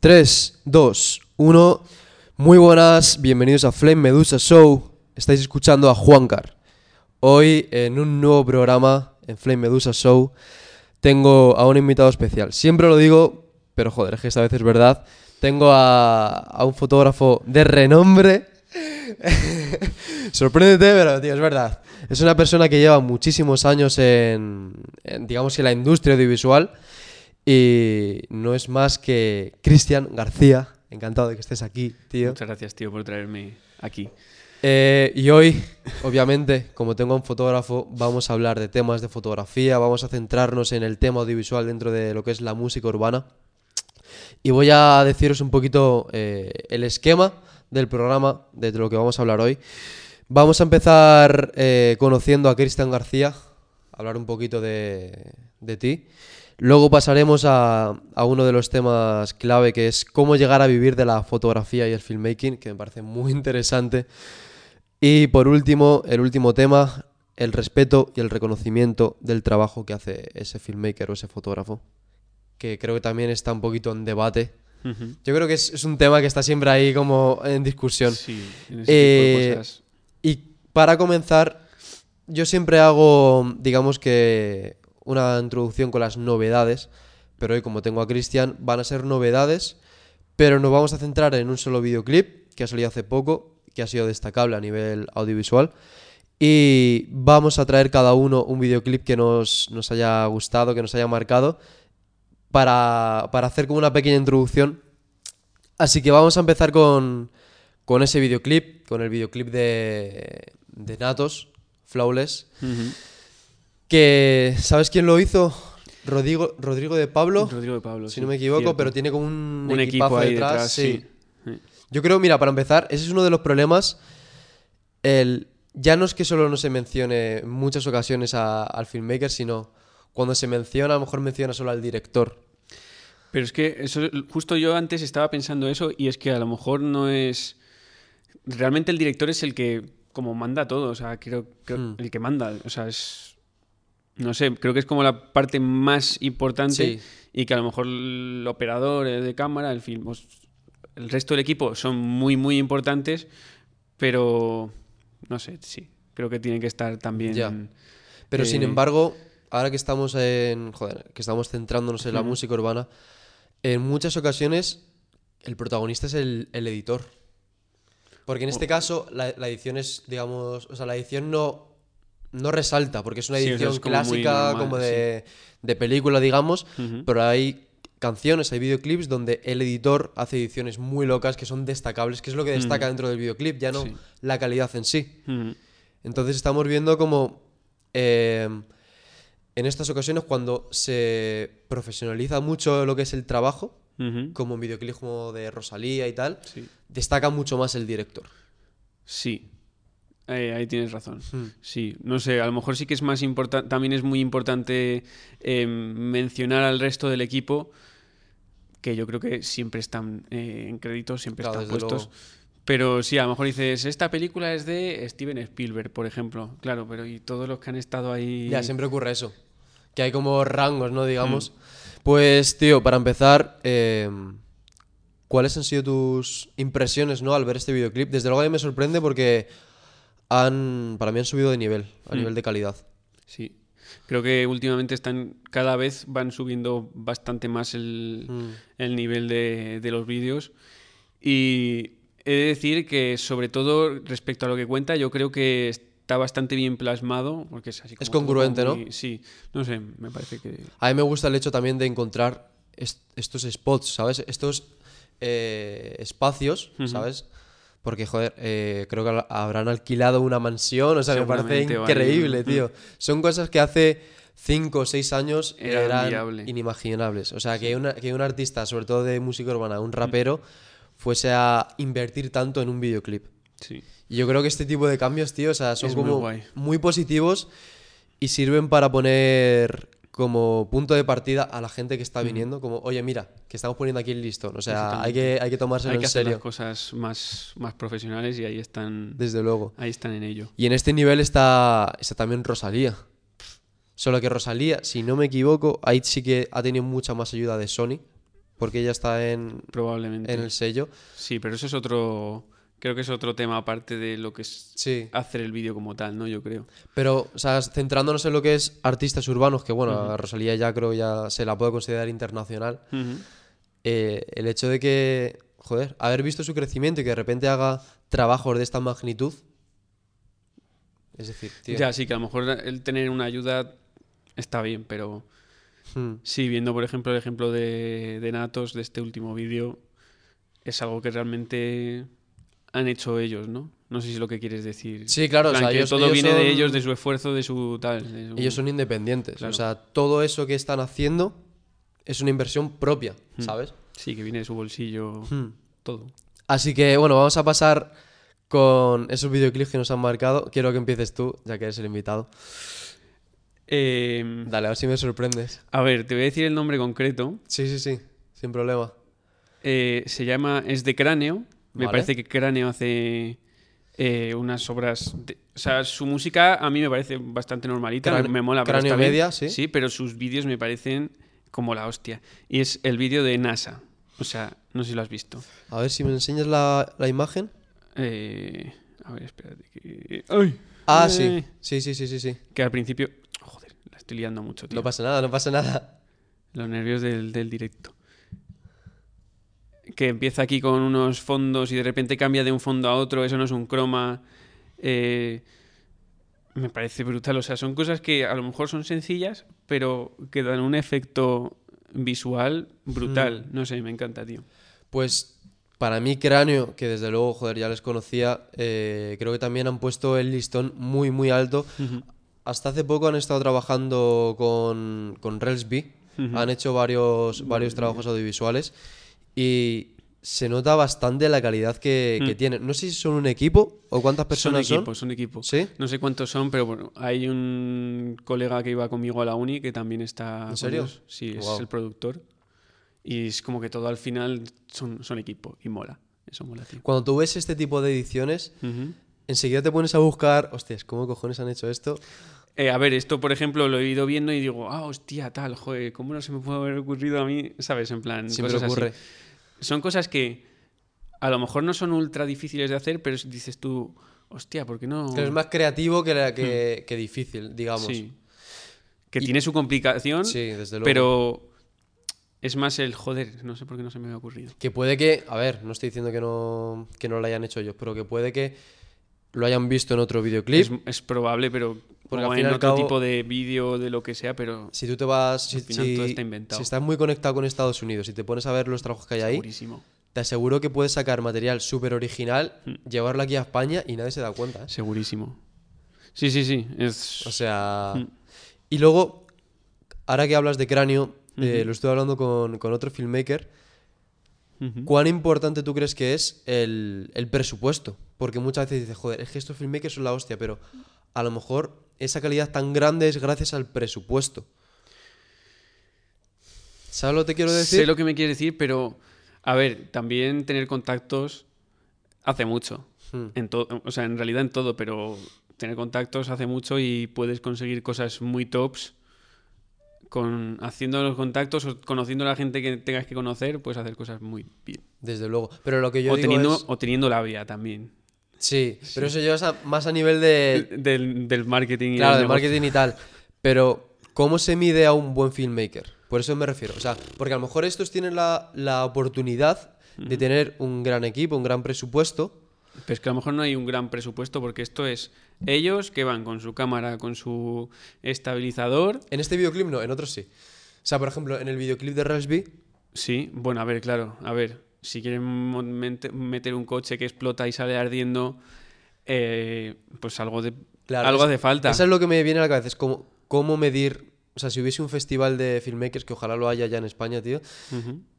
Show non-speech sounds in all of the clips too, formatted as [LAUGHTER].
3, 2, 1. Muy buenas, bienvenidos a Flame Medusa Show. Estáis escuchando a Juancar. Hoy en un nuevo programa en Flame Medusa Show tengo a un invitado especial. Siempre lo digo, pero joder, es que esta vez es verdad. Tengo a, a un fotógrafo de renombre. [LAUGHS] Sorpréndete, pero tío, es verdad. Es una persona que lleva muchísimos años en, digamos que la industria audiovisual y no es más que Cristian García. Encantado de que estés aquí, tío. Muchas gracias, tío, por traerme aquí. Eh, y hoy, obviamente, como tengo a un fotógrafo, vamos a hablar de temas de fotografía, vamos a centrarnos en el tema audiovisual dentro de lo que es la música urbana. Y voy a deciros un poquito eh, el esquema del programa, de lo que vamos a hablar hoy. Vamos a empezar eh, conociendo a Cristian García, hablar un poquito de, de ti. Luego pasaremos a, a, uno de los temas clave que es cómo llegar a vivir de la fotografía y el filmmaking, que me parece muy interesante. Y por último, el último tema, el respeto y el reconocimiento del trabajo que hace ese filmmaker o ese fotógrafo, que creo que también está un poquito en debate. Uh -huh. Yo creo que es, es, un tema que está siempre ahí como en discusión. Sí, en ese Eh, tipo de cosas. Y para comenzar, yo siempre hago, digamos que una introducción con las novedades, pero hoy como tengo a Cristian, van a ser novedades, pero nos vamos a centrar en un solo videoclip que ha salido hace poco, que ha sido destacable a nivel audiovisual, y vamos a traer cada uno un videoclip que nos, nos haya gustado, que nos haya marcado, para, para, hacer como una pequeña introducción. Así que vamos a empezar con, con ese videoclip, con el videoclip de, de Natos, Flawless. Uh. Que, ¿sabes quién lo hizo? Rodrigo, Rodrigo de Pablo. Rodrigo de Pablo. Si sí, no me equivoco, cierto. pero tiene como un, un equipazo equipo ahí detrás. detrás. sí. sí. Yo creo, mira, para empezar, ese es uno de los problemas. El, ya no es que solo no se mencione en muchas ocasiones a, al filmmaker, sino cuando se menciona, a lo mejor menciona solo al director. Pero es que eso, justo yo antes estaba pensando eso y es que a lo mejor no es... Realmente el director es el que como manda todo, o sea, creo, creo Hmm. el que manda, o sea, es... No sé, creo que es como la parte más importante Sí. y que a lo mejor el operador eh, de cámara, el film, el resto del equipo son muy, muy importantes, pero no sé, sí, creo que tienen que estar también... Ya. Pero sin eh, embargo, ahora que estamos en. Joder, que estamos centrándonos en la música urbana, en muchas ocasiones el protagonista es el, el editor. Porque en este Oh. caso, la, la edición es, digamos. O sea, la edición no. No resalta, porque es una Sí, o sea, edición es como muy clásica, normal, como de, de película, digamos. Pero hay canciones, hay videoclips donde el editor hace ediciones muy locas que son destacables, que es lo que destaca dentro del videoclip, ya no Sí. la calidad en sí. Entonces estamos viendo como eh, en estas ocasiones cuando se profesionaliza mucho lo que es el trabajo, como en videoclips como de Rosalía y tal, destaca mucho más el director. Sí, Eh, ahí tienes razón. Hmm. Sí, no sé, a lo mejor sí que es más importante, también es muy importante eh, mencionar al resto del equipo, que yo creo que siempre están eh, en créditos, siempre Claro, están puestos. luego. Pero sí, a lo mejor dices, esta película es de Steven Spielberg, por ejemplo. Claro, pero y todos los que han estado ahí... Ya, siempre ocurre eso. Que hay como rangos, ¿no? Digamos. Hmm. Pues, tío, para empezar, eh, ¿cuáles han sido tus impresiones, ¿no? Al ver este videoclip. Desde luego a mí me sorprende porque han, para mí han subido de nivel, a Hmm. nivel de calidad. Sí. Creo que últimamente están, cada vez van subiendo bastante más el, Mm. el nivel de, de los vídeos. Y he de decir que, sobre todo respecto a lo que cuenta, yo creo que está bastante bien plasmado, porque es así como Es todo congruente, ¿no? Sí, no sé, me parece que... A mí me gusta el hecho también de encontrar est- estos spots, ¿sabes? Estos eh, espacios. ¿sabes? Porque, joder, eh, creo que habrán alquilado una mansión, o sea, me parece vale. increíble, Ujú. tío. Son cosas que hace 5 o 6 años Era eran inimaginables. O sea, que, una- que un artista, sobre todo de música urbana, un rapero, fuese a invertir tanto en un videoclip. Sí. Y yo creo que este tipo de cambios, tío, o sea, son Es como muy positivos y sirven para poner como punto de partida a la gente que está viniendo, como, oye, mira, que estamos poniendo aquí el listón. O sea, hay que, hay que tomárselo Hay que en hacer serio, las cosas más, más profesionales y ahí están, desde luego. ahí están en ello. Y en este nivel está, está también Rosalía. Solo que Rosalía, si no me equivoco, ahí sí que ha tenido mucha más ayuda de Sony. porque ella está en, Probablemente. en el sello. Sí, pero eso es otro. Creo que es otro tema aparte de lo que es Sí. hacer el vídeo como tal, ¿no? Yo creo. Pero, o sea, centrándonos en lo que es artistas urbanos, que bueno, a Rosalía ya creo ya se la puede considerar internacional. Eh, el hecho de que, joder, haber visto su crecimiento y que de repente haga trabajos de esta magnitud. Es decir, tío. Ya, sí, que a lo mejor el tener una ayuda está bien, pero hmm, sí, viendo por ejemplo el ejemplo de, de Natos, de este último vídeo, es algo que realmente han hecho ellos, ¿no? No sé si es lo que quieres decir. Sí, claro, o sea, ellos- todo ellos viene de ellos, de su esfuerzo, de su tal. de su- Ellos son independientes. Claro. O sea, todo eso que están haciendo es una inversión propia, ¿sabes? Sí, que viene de su bolsillo, Hmm. todo. Así que, bueno, vamos a pasar con esos videoclips que nos han marcado. Quiero que empieces tú, ya que eres el invitado. Eh, Dale, a ver si me sorprendes. a ver, te voy a decir el nombre concreto. Sí, sí, sí, sin problema. Eh, se llama, es de Cráneo. Me Vale. parece que Cráneo hace eh, unas obras. de- o sea, su música a mí me parece bastante normalita. Me mola, Cráneo. Media, sí. Sí, pero sus vídeos me parecen como la hostia. Y es el vídeo de NASA. O sea, no sé si lo has visto. A ver si me enseñas la, la imagen. Eh, a ver, espérate. Que... ¡Ay! Ah, Eh, sí. Sí, sí, sí, sí, sí. Que al principio. Joder, la estoy liando mucho, tío. No pasa nada, no pasa nada. Los nervios del, del directo. Que empieza aquí con unos fondos y de repente cambia de un fondo a otro, eso no es un croma. eh, me parece brutal. O sea, son cosas que a lo mejor son sencillas, pero que dan un efecto visual brutal. No sé, me encanta, tío. Pues para mí, Cráneo, que desde luego, joder, ya les conocía, eh, creo que también han puesto el listón muy, muy alto. Hasta hace poco han estado trabajando con, con Relsby, han hecho varios, varios trabajos audiovisuales y se nota bastante la calidad que, que tienen. No sé si son un equipo o cuántas personas son son. equipos, son equipos. ¿Sí? No sé cuántos son, pero bueno, hay un colega que iba conmigo a la uni que también está. con serio? ellos. Sí, es Guau. el productor. Y es como que todo al final son, son equipo y mola. Eso mola, tío. Cuando tú ves este tipo de ediciones, Ujú. enseguida te pones a buscar, hostias, ¿cómo cojones han hecho esto? Eh, a ver, esto por ejemplo lo he ido viendo y digo, ah, hostia, tal, joder, ¿cómo no se me puede haber ocurrido a mí? ¿Sabes? En plan, Siempre cosas así. ocurre. Son cosas que a lo mejor no son ultra difíciles de hacer, pero dices tú, hostia, ¿por qué no? Que es más creativo que, la- que, que difícil, digamos. Hmm. Sí. Que tiene su complicación, Sí, desde luego. pero es más el joder, no sé por qué no se me había ocurrido. Que puede que, a ver, no estoy diciendo que no, que no lo hayan hecho ellos, pero que puede que lo hayan visto en otro videoclip. Es, es probable, pero Porque al en otro cabo- tipo de vídeo, de lo que sea, pero Si tú te vas, si, si- todo está inventado. si estás muy conectado con Estados Unidos y te pones a ver los trabajos que hay ahí, segurísimo. te aseguro que puedes sacar material súper original, Hmm. llevarlo aquí a España y nadie se da cuenta. ¿eh? Segurísimo. Sí, sí, sí. Es... O sea... Mm. Y luego, ahora que hablas de cráneo, eh, lo estuve hablando con, con otro filmmaker. ¿Cuán importante tú crees que es el, el presupuesto? Porque muchas veces dices, joder, es que estos filmmakers son la hostia, pero a lo mejor esa calidad tan grande es gracias al presupuesto. ¿Sabes lo que te quiero decir? Sé lo que me quieres decir, pero a ver, también tener contactos hace mucho. Hmm. En todo, o sea, en realidad en todo, pero tener contactos hace mucho y puedes conseguir cosas muy tops con haciendo los contactos o conociendo a la gente que tengas que conocer, puedes hacer cosas muy bien. Desde luego. Pero lo que yo O digo teniendo, es... o teniendo labia también. Sí, pero eso llevas a- más a nivel de... Del, del marketing y Claro, del marketing y tal. Pero, ¿cómo se mide a un buen filmmaker? Por eso me refiero. O sea, porque a lo mejor estos tienen la, la oportunidad de tener un gran equipo, un gran presupuesto. Pero es que a lo mejor no hay un gran presupuesto porque esto es ellos que van con su cámara, con su estabilizador. En este videoclip no, en otros sí. O sea, por ejemplo, en el videoclip de Raspberry, Sí, bueno, a ver, claro, a ver, si quieren meter un coche que explota y sale ardiendo, eh, pues algo de claro, algo hace falta. Eso es lo que me viene a la cabeza, es cómo, cómo medir... O sea, si hubiese un festival de filmmakers, que ojalá lo haya ya en España, tío.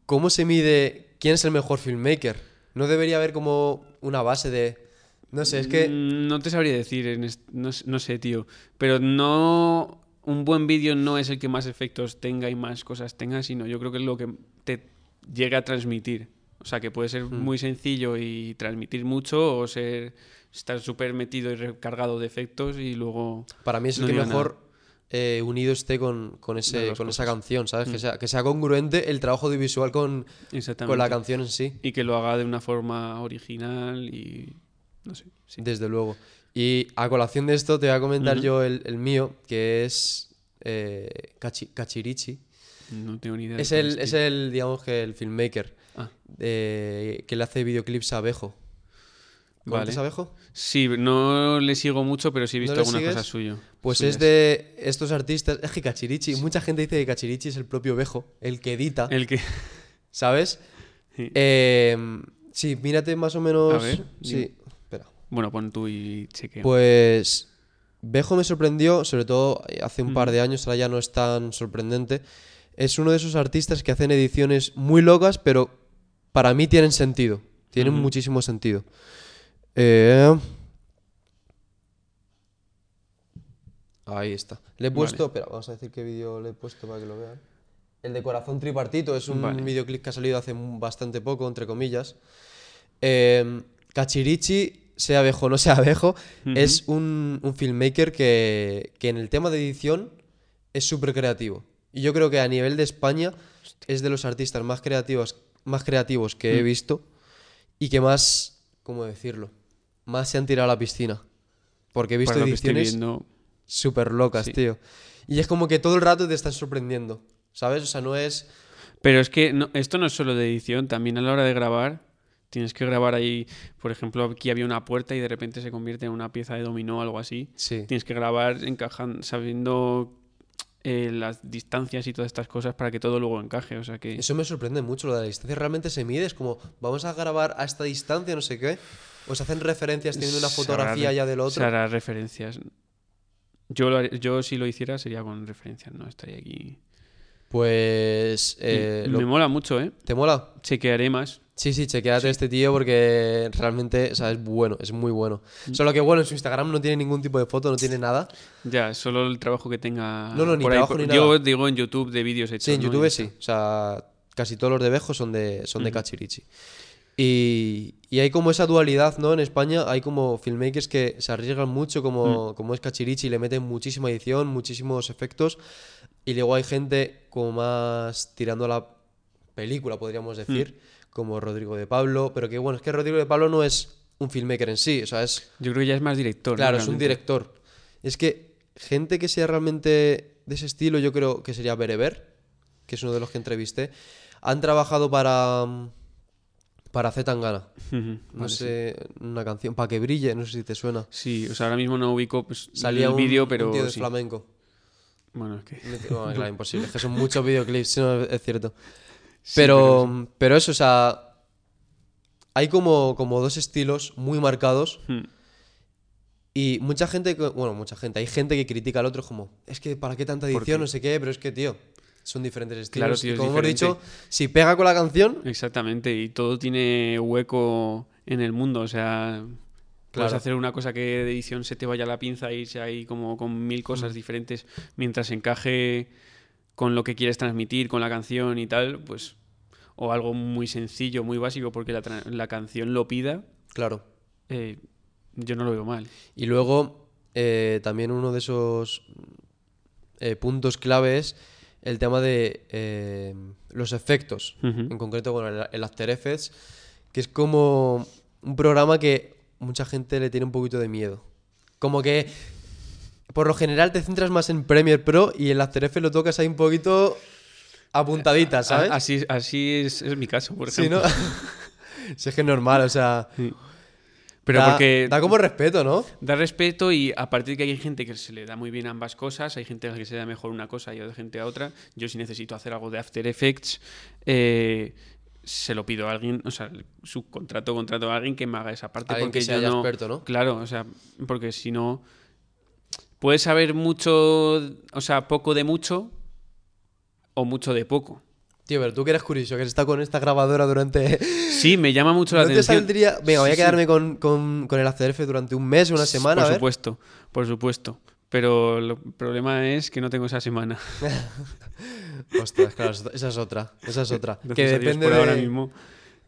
¿cómo se mide quién es el mejor filmmaker? No debería haber como una base de... No sé, es que... Mm, No te sabría decir, no, no sé, tío. Pero no. Un buen vídeo no es el que más efectos tenga y más cosas tenga, sino yo creo que es lo que te llega a transmitir. O sea, que puede ser Hmm. muy sencillo y transmitir mucho, o ser estar súper metido y recargado de efectos y luego. Para mí es el No que mejor eh, unido esté con, con, ese, con esa canción, ¿sabes? Que, Mm. sea, que sea congruente el trabajo audiovisual con, con la canción en sí, Y que lo haga de una forma original y. No sé. Sí. desde luego. Y a colación de esto te voy a comentar yo el, el mío, que es eh, Kachirichi. No tengo ni idea. de Es el, es el, digamos que el filmmaker Ah. eh, que le hace videoclips a Abejo. ¿Conoces Vale. a Abejo? Sí, no le sigo mucho, pero sí he ¿No visto le alguna sigues? cosa suyo. Pues suyas. es de estos artistas. Es que Kachirichi, mucha gente dice que Kachirichi es el propio Bejo, el que edita, El que. [LAUGHS] ¿sabes? Sí. Eh, sí, mírate más o menos. A ver, sí, dime. espera. Bueno, pon tú y chequeo. Pues Bejo me sorprendió, sobre todo hace un par Ujú. de años, ahora ya no es tan sorprendente. Es uno de esos artistas que hacen ediciones muy locas, pero para mí tienen sentido. Tienen muchísimo sentido. Eh, Ahí está. Le he puesto, espera, vamos a decir qué vídeo le he puesto para que lo vean. El de Corazón Tripartito es un Vale. videoclip que ha salido hace bastante poco, entre comillas. Eh, Cachirichi, sea abejo o no sea abejo, es un, un filmmaker que, que en el tema de edición es súper creativo. Y yo creo que a nivel de España es de los artistas más creativos, más creativos que he Mm. visto y que más, ¿cómo decirlo? Más se han tirado a la piscina. Porque he visto Para estoy ediciones súper locas, Sí. tío. Y es como que todo el rato te están sorprendiendo, ¿sabes? O sea, no es... Pero es que no- esto no es solo de edición, también a la hora de grabar. Tienes que grabar ahí, por ejemplo, aquí había una puerta y de repente se convierte en una pieza de dominó o algo así. Sí. Tienes que grabar encajando, sabiendo eh, las distancias y todas estas cosas para que todo luego encaje. O sea que Eso me sorprende mucho, lo de la distancia realmente se mide, es como, vamos a grabar a esta distancia, no sé qué. O se hacen referencias teniendo una se hará fotografía ya del Se otro. hará referencias. Yo, lo yo si lo hiciera sería con referencias, no estaría aquí. Pues... eh, lo- Me mola mucho, ¿eh? ¿Te mola? Chequearé más. Sí, sí, chequeate este tío porque realmente, o sea, es bueno, es muy bueno. Mm. Solo que bueno, en su Instagram no tiene ningún tipo de foto, no tiene nada. Ya, solo el trabajo que tenga. No, no, ni por ahí. trabajo Por- ni Yo nada. digo en YouTube de vídeos hechos. Sí, en ¿no? YouTube sí. O sea, casi todos los de Bejo son de, son de Ujú. Cachirichi. Y, y hay como esa dualidad, ¿no? En España hay como filmmakers que se arriesgan mucho, Mm. como, como es Cachirichi, le meten muchísima edición, muchísimos efectos. Y luego hay gente como más tirando a la película, podríamos Mm. Como Rodrigo de Pablo. Pero que bueno, es que Rodrigo de Pablo no es un filmmaker en sí, o sea, es Yo creo que ya es más director. ¿no? Claro, es un director. Es que gente que sea realmente de ese estilo, yo creo que sería Bereber, que es uno de los que entrevisté. Han trabajado para. mm, Para Z Tangana. No vale, sí. sé, una canción. Para que brille, no sé si te suena. Sí, o sea, ahora mismo no ubico pues, Salía el un, vídeo, un pero tío de sí. flamenco. Bueno, es que. No, claro, [LAUGHS] imposible. Es que son muchos videoclips, sí, no, es cierto. Sí, Pero, pero eso, o sea. Hay como, como dos estilos muy marcados. Hmm. Y mucha gente, bueno, mucha gente, hay gente que critica al otro como, es que para qué tanta ¿Por edición, no sé qué, pero es que, tío, son diferentes estilos. Claro, y tío, es como hemos dicho, si pega con la canción, Exactamente, y todo tiene hueco en el mundo, o sea, puedes Claro. hacer una cosa que de edición se te vaya la pinza y sea ahí como con mil cosas diferentes, mientras encaje con lo que quieres transmitir, con la canción y tal, pues, o algo muy sencillo, muy básico, porque la, canción lo pida, claro. eh, yo no lo veo mal. Y luego, eh, también uno de esos eh, puntos clave es el tema de eh, los efectos. En concreto, bueno, el, el After Effects, que es como un programa que mucha gente le tiene un poquito de miedo. Como que, por lo general, te centras más en Premiere Pro y el After Effects lo tocas ahí un poquito apuntadita, ¿sabes? A- Así, así es, es mi caso, por Sí, ejemplo. ¿no? [LAUGHS] si es que es normal, o sea... Sí. Pero da, porque da como respeto, ¿no? Da respeto y a partir de que hay gente que se le da muy bien ambas cosas, hay gente a la que se le da mejor una cosa y hay gente a otra. Yo si necesito hacer algo de After Effects, eh, se lo pido a alguien, o sea, subcontrato, contrato a alguien que me haga esa parte. Alguien porque que sea yo ya no, experto, ¿no? Claro, o sea, porque si no, puedes saber mucho, o sea, poco de mucho o mucho de poco. Tío, pero tú que eres curioso, que has estado con esta grabadora durante... [LAUGHS] Sí, me llama mucho la ¿No te atención. saldría...? Venga, voy a Sí, sí. quedarme con, con, con el Effects durante un mes, una semana, Por a ver. supuesto, por supuesto. Pero el problema es que no tengo esa semana. [LAUGHS] Ostras, claro, esa es otra. Esa es otra. [LAUGHS] que Gracias depende por de... ahora mismo.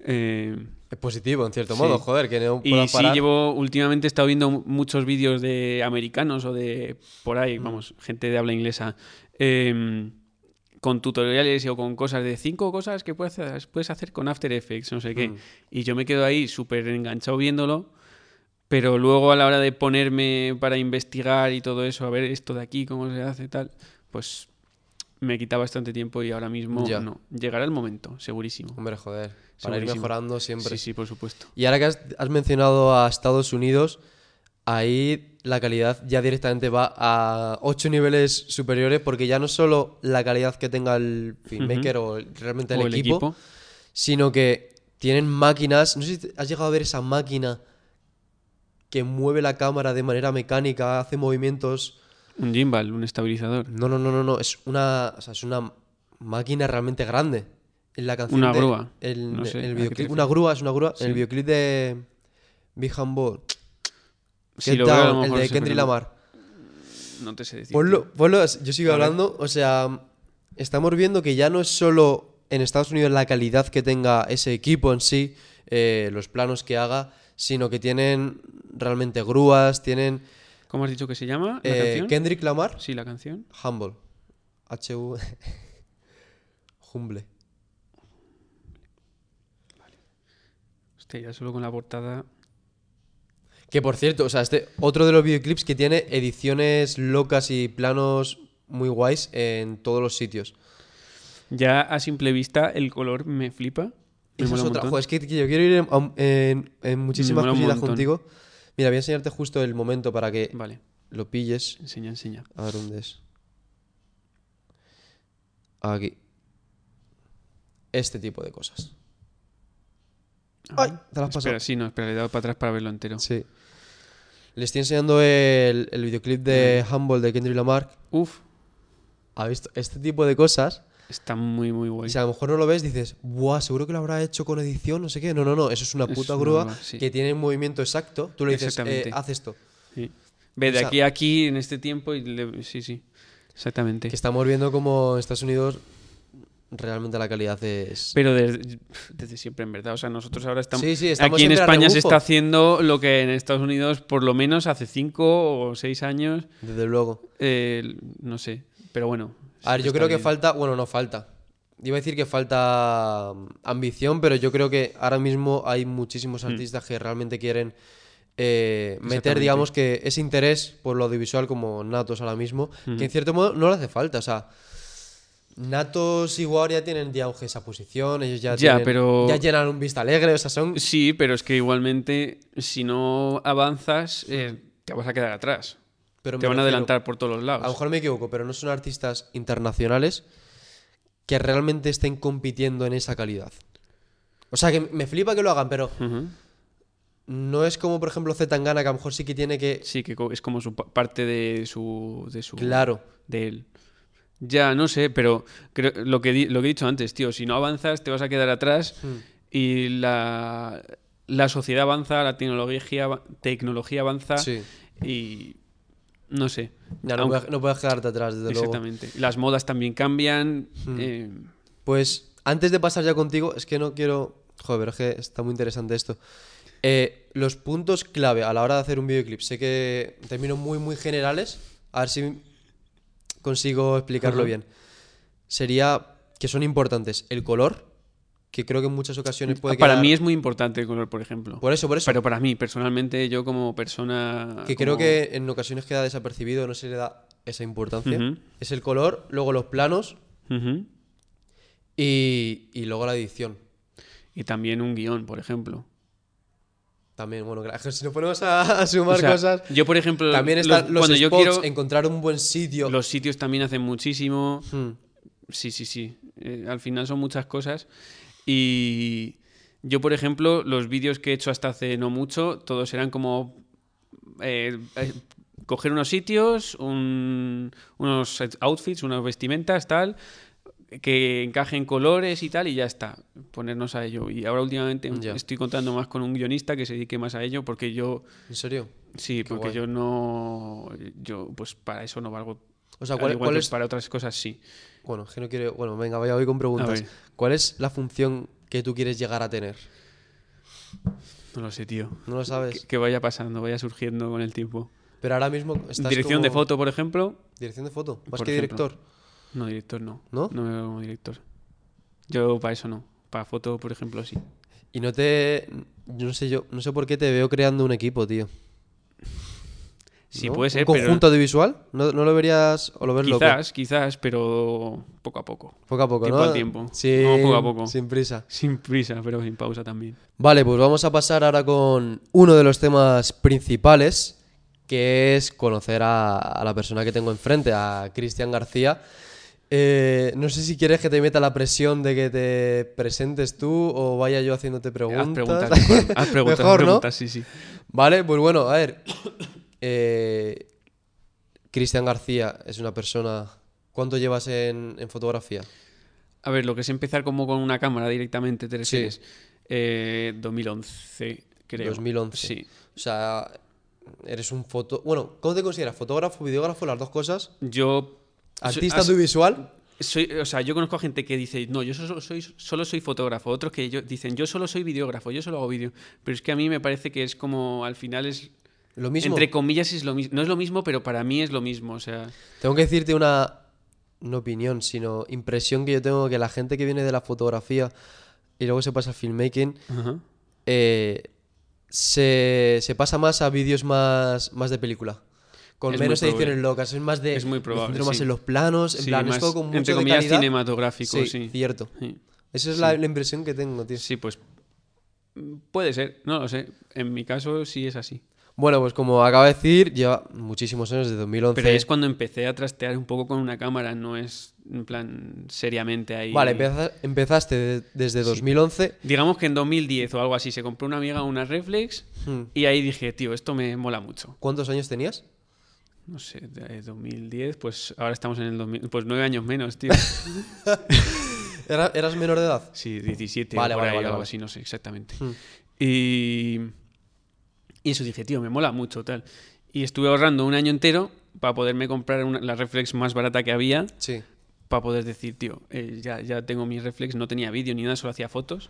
eh, positivo, en cierto Sí. modo, joder, que no Y sí, parar. llevo últimamente he estado viendo mu- muchos vídeos de americanos o de por ahí, Mm. vamos, gente de habla inglesa, em, con tutoriales o con cosas de cinco cosas que puedes hacer, puedes hacer con After Effects, no sé qué. Mm. Y yo me quedo ahí súper enganchado viéndolo, pero luego a la hora de ponerme para investigar y todo eso, a ver esto de aquí, cómo se hace tal, pues me quita bastante tiempo y ahora mismo Ya. no. Llegará el momento, segurísimo. Hombre, joder, para ir mejorando siempre. Sí, sí, por supuesto. Y ahora que has, has mencionado a Estados Unidos, ahí la calidad ya directamente va a ocho niveles superiores porque ya no solo la calidad que tenga el filmmaker o realmente el, O el equipo, equipo. sino que tienen máquinas. No sé si has llegado a ver esa máquina que mueve la cámara de manera mecánica, hace movimientos. Un gimbal, un estabilizador. No, no, no, no, no. Es una, o sea, es una máquina realmente grande. En la canción Una de- grúa. el- No sé, en ¿a el videoclip, una grúa, es una grúa. En el videoclip de Big Handball. Si lo veo, Down, el de Kendrick Lamar. No te sé decir. Ponlo, tío. ponlo, yo sigo hablando. O sea, estamos viendo que ya no es solo en Estados Unidos la calidad que tenga ese equipo en sí, eh, los planos que haga, sino que tienen realmente grúas, tienen ¿Cómo has dicho que se llama la eh, canción? Kendrick Lamar, Sí, la canción. Humble. H-U. [LAUGHS] Humble. Hostia, ya solo con la portada. Que por cierto, o sea, este otro de los videoclips que tiene ediciones locas y planos muy guays en todos los sitios. Ya a simple vista el color me flipa. Me Esa es otra. Joder, es que, yo quiero ir en, en- en muchísimas cositas contigo. Mira, voy a enseñarte justo el momento para que Vale, lo pilles. enseña, enseña. A ver dónde es. Aquí. Este tipo de cosas. ¡Ay! Te la has pasado. Espera, sí, no, espera, le he dado para atrás para verlo entero. Sí. Le estoy enseñando el, el videoclip de Humble de Kendrick Lamar. Uf, ¿Ha visto? Este tipo de cosas. Está muy, muy guay. si a lo mejor no lo ves, dices, ¡buah! Seguro que lo habrá hecho con edición, no sé qué. No, no, no. Eso es una puta grúa sí. que tiene un movimiento exacto. Tú le dices, eh, haz esto. Sí. Ve de o sea- aquí a aquí en este tiempo y le- sí, sí. Exactamente. Que estamos viendo como en Estados Unidos realmente la calidad es. Pero desde, desde siempre, en verdad. O sea, nosotros ahora estamos. Sí, sí, estamos aquí en España se está haciendo lo que en Estados Unidos, por lo menos hace cinco o seis años. Desde luego. eh, no sé. Pero bueno. A ver, yo creo que falta. Bueno, no falta. Iba a decir que falta mm, ambición, pero yo creo que ahora mismo hay muchísimos artistas que realmente quieren eh, meter, digamos, que ese interés por lo audiovisual como natos ahora mismo, que en cierto modo no le hace falta. O sea, natos y War ya tienen ya auge esa posición, ellos ya, Ya, tienen- pero- ya llenan un vista alegre, o sea, son. Sí, pero es que igualmente, si no avanzas, eh, te vas a quedar atrás. Pero te van a refiero- adelantar por todos los lados. A lo mejor me equivoco, pero no son artistas internacionales que realmente estén compitiendo en esa calidad. O sea, que me flipa que lo hagan, pero no es como, por ejemplo, Zetangana, que a lo mejor sí que tiene que... Sí, que es como su pa- parte de su, de su. Claro. De él. Ya, no sé, pero creo, lo, que di- lo que he dicho antes, tío, si no avanzas te vas a quedar atrás Hmm. y la, la sociedad avanza, la tecnología, tecnología avanza Sí. y no sé. Ya no, Aunque- puedes, no puedes quedarte atrás, desde luego. exactamente. Las modas también cambian. Hmm. eh, Pues antes de pasar ya contigo, es que no quiero... Joder, es que está muy interesante esto. Eh, los puntos clave a la hora de hacer un videoclip. Sé que en términos muy, muy generales, a ver si consigo explicarlo bien. Sería que son importantes el color, que creo que en muchas ocasiones puede para quedar- mí es muy importante el color, por ejemplo. Por eso, por eso. Pero para mí, personalmente, yo como persona. que creo como- que en ocasiones queda desapercibido, no se le da esa importancia. Ujú. Es el color, luego los planos Ujú. y, y luego la edición. Y también un guion, por ejemplo. También, bueno. [LAUGHS] Si nos ponemos a, sumar O sea, cosas. Yo, por ejemplo, También están los, cuando yo spots, quiero. encontrar un buen sitio. Los sitios también hacen muchísimo. Hmm. Sí, sí, sí. Eh, al final son muchas cosas. Y yo, por ejemplo, los vídeos que he hecho hasta hace no mucho, todos eran como eh, eh, coger unos sitios, un- unos outfits, unas vestimentas, tal, que encajen colores y tal, y ya está. Ponernos a ello. Y ahora últimamente Ya. estoy contando más con un guionista que se dedique más a ello, porque yo, ¿En serio? sí, porque guay. yo no, yo pues para eso no valgo. O sea, ¿cuál, es...? para otras cosas sí. Bueno, que no quiero... Bueno, venga, vaya, voy con preguntas. ¿Cuál es la función que tú quieres llegar a tener? No lo sé, tío. No lo sabes. Que, que vaya pasando, vaya surgiendo con el tiempo. Pero ahora mismo estás Dirección de foto, por ejemplo. Dirección de foto, más Por que ejemplo. director. No, director no. ¿No? No me veo como director. Yo para eso no. Para foto, por ejemplo, sí. Y no te. Yo no sé yo, no sé por qué te veo creando un equipo, tío. Sí, ¿no? puede ser, ¿Un pero conjunto audiovisual? ¿No, no lo verías o lo ves loco? quizás, quizás, pero poco a poco. Poco a poco, Tiempo ¿no? al tiempo. Sí, No, poco a poco. Sin prisa. [LAUGHS] Sin prisa, pero sin pausa también. Vale, pues vamos a pasar ahora con uno de los temas principales, que es conocer a, a la persona que tengo enfrente, a Cristian García. Eh, no sé si quieres que te meta la presión de que te presentes tú o vaya yo haciéndote preguntas. Haz preguntas, mejor. Haz preguntas, [LAUGHS] Mejor, ¿no? preguntas, sí, sí. Vale, pues bueno, a ver. Eh, Cristian García es una persona. ¿Cuánto llevas en, en fotografía? A ver, lo que es empezar como con una cámara directamente, te Sí. refieres. Eh, 2011, creo. 2011. Sí. O sea, eres un foto. Bueno, ¿cómo te consideras? ¿Fotógrafo, videógrafo, las dos cosas? Yo... ¿Artista as- audiovisual? Soy, o sea, yo conozco a gente que dice, no, yo solo soy, solo soy fotógrafo. Otros que yo, dicen, yo solo soy videógrafo, yo solo hago vídeo. Pero es que a mí me parece que es como, al final es, Lo mismo. entre comillas, es lo mismo. No es lo mismo, pero para mí es lo mismo. O sea, Tengo que decirte una. No opinión, sino impresión que yo tengo que la gente que viene de la fotografía y luego se pasa al filmmaking. eh, se, se pasa más a vídeos más, más de película. Con Es menos ediciones locas. Es más de. Es muy probable, más en los planos. En Sí, plan, es más, todo con mucho entre de comillas, calidad. cinematográfico, Sí, sí. cierto. Esa es la, la impresión que tengo, tío. Sí, pues mm, puede ser, no lo sé. En mi caso sí es así. Bueno, pues como acaba de decir, lleva muchísimos años, desde 2011. Pero es cuando empecé a trastear un poco con una cámara, no es en plan seriamente ahí. Vale, empeza- empezaste de- desde 2011. Digamos que en 2010 o algo así se compró una amiga una reflex Hmm. y ahí dije, tío, esto me mola mucho. ¿Cuántos años tenías? No sé, de 2010, pues ahora estamos en el 2000, pues nueve años menos, tío. [LAUGHS] ¿Era- ¿Eras menor de edad? Sí, 17 Vale, por vale, ahí, vale, algo así, no sé exactamente. Hmm. Y, y eso dije, tío, me mola mucho, tal. Y estuve ahorrando un año entero para poderme comprar una- la reflex más barata que había, Sí. para poder decir, tío, eh, ya, ya tengo mi reflex, no tenía vídeo ni nada, solo hacía fotos.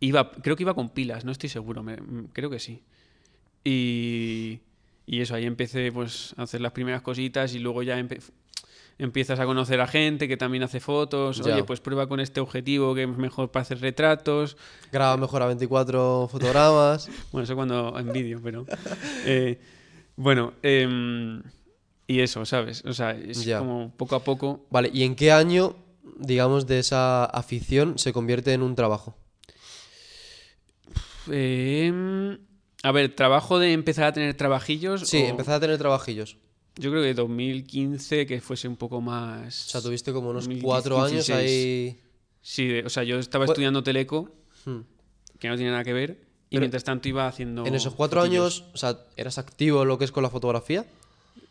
Iba, creo que iba con pilas, no estoy seguro, me- mm, creo que sí. Y, y eso, ahí empecé pues a hacer las primeras cositas y luego ya empe- empiezas a conocer a gente que también hace fotos. Ya. Oye, pues prueba con este objetivo que es mejor para hacer retratos. Graba mejor a 24 fotogramas. [LAUGHS] Bueno, eso cuando en vídeo, pero... [LAUGHS] eh, bueno, em, y eso, ¿sabes? O sea, es Ya. como poco a poco... Vale, ¿y en qué año, digamos, de esa afición se convierte en un trabajo? em, a ver, trabajo de empezar a tener trabajillos. Sí, o- empezar a tener trabajillos. Yo creo que 2015 que fuese un poco más... O sea, tuviste como unos 2015, cuatro años 16. ahí. Sí, o sea, yo estaba estudiando teleco, Hmm. que no tiene nada que ver, y Pero mientras tanto iba haciendo... En esos cuatro fotillos. años, o sea, ¿eras activo en lo que es con la fotografía?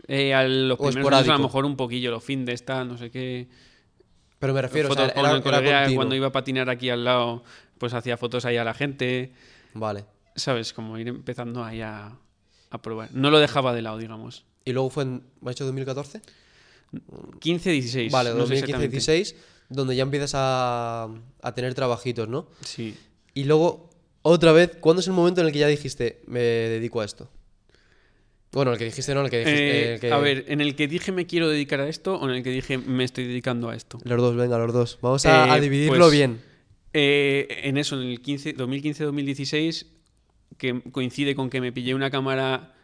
Eh, a los o primeros años a lo mejor un poquillo, los fin de esta, no sé qué... Pero me refiero, o fotos sea, era, era colega, continuo. cuando iba a patinar aquí al lado, pues hacía fotos ahí a la gente, Vale. ¿sabes? Como ir empezando ahí a, a probar. No lo dejaba de lado, digamos. ¿Y luego fue en, ¿me has dicho 2014? 15, 16. Vale, no sé 2015 exactamente. 16 donde ya empiezas a, a tener trabajitos, ¿no? Sí. Y luego, otra vez, ¿cuándo es el momento en el que ya dijiste, me dedico a esto? Bueno, el que dijiste, no, el que dijiste. Eh, el que- A ver, ¿en el que dije me quiero dedicar a esto o en el que dije me estoy dedicando a esto? Los dos, venga, los dos. Vamos a, Eh, a dividirlo pues- bien. Eh, en eso, en el 15 2015-2016, que coincide con que me pillé una cámara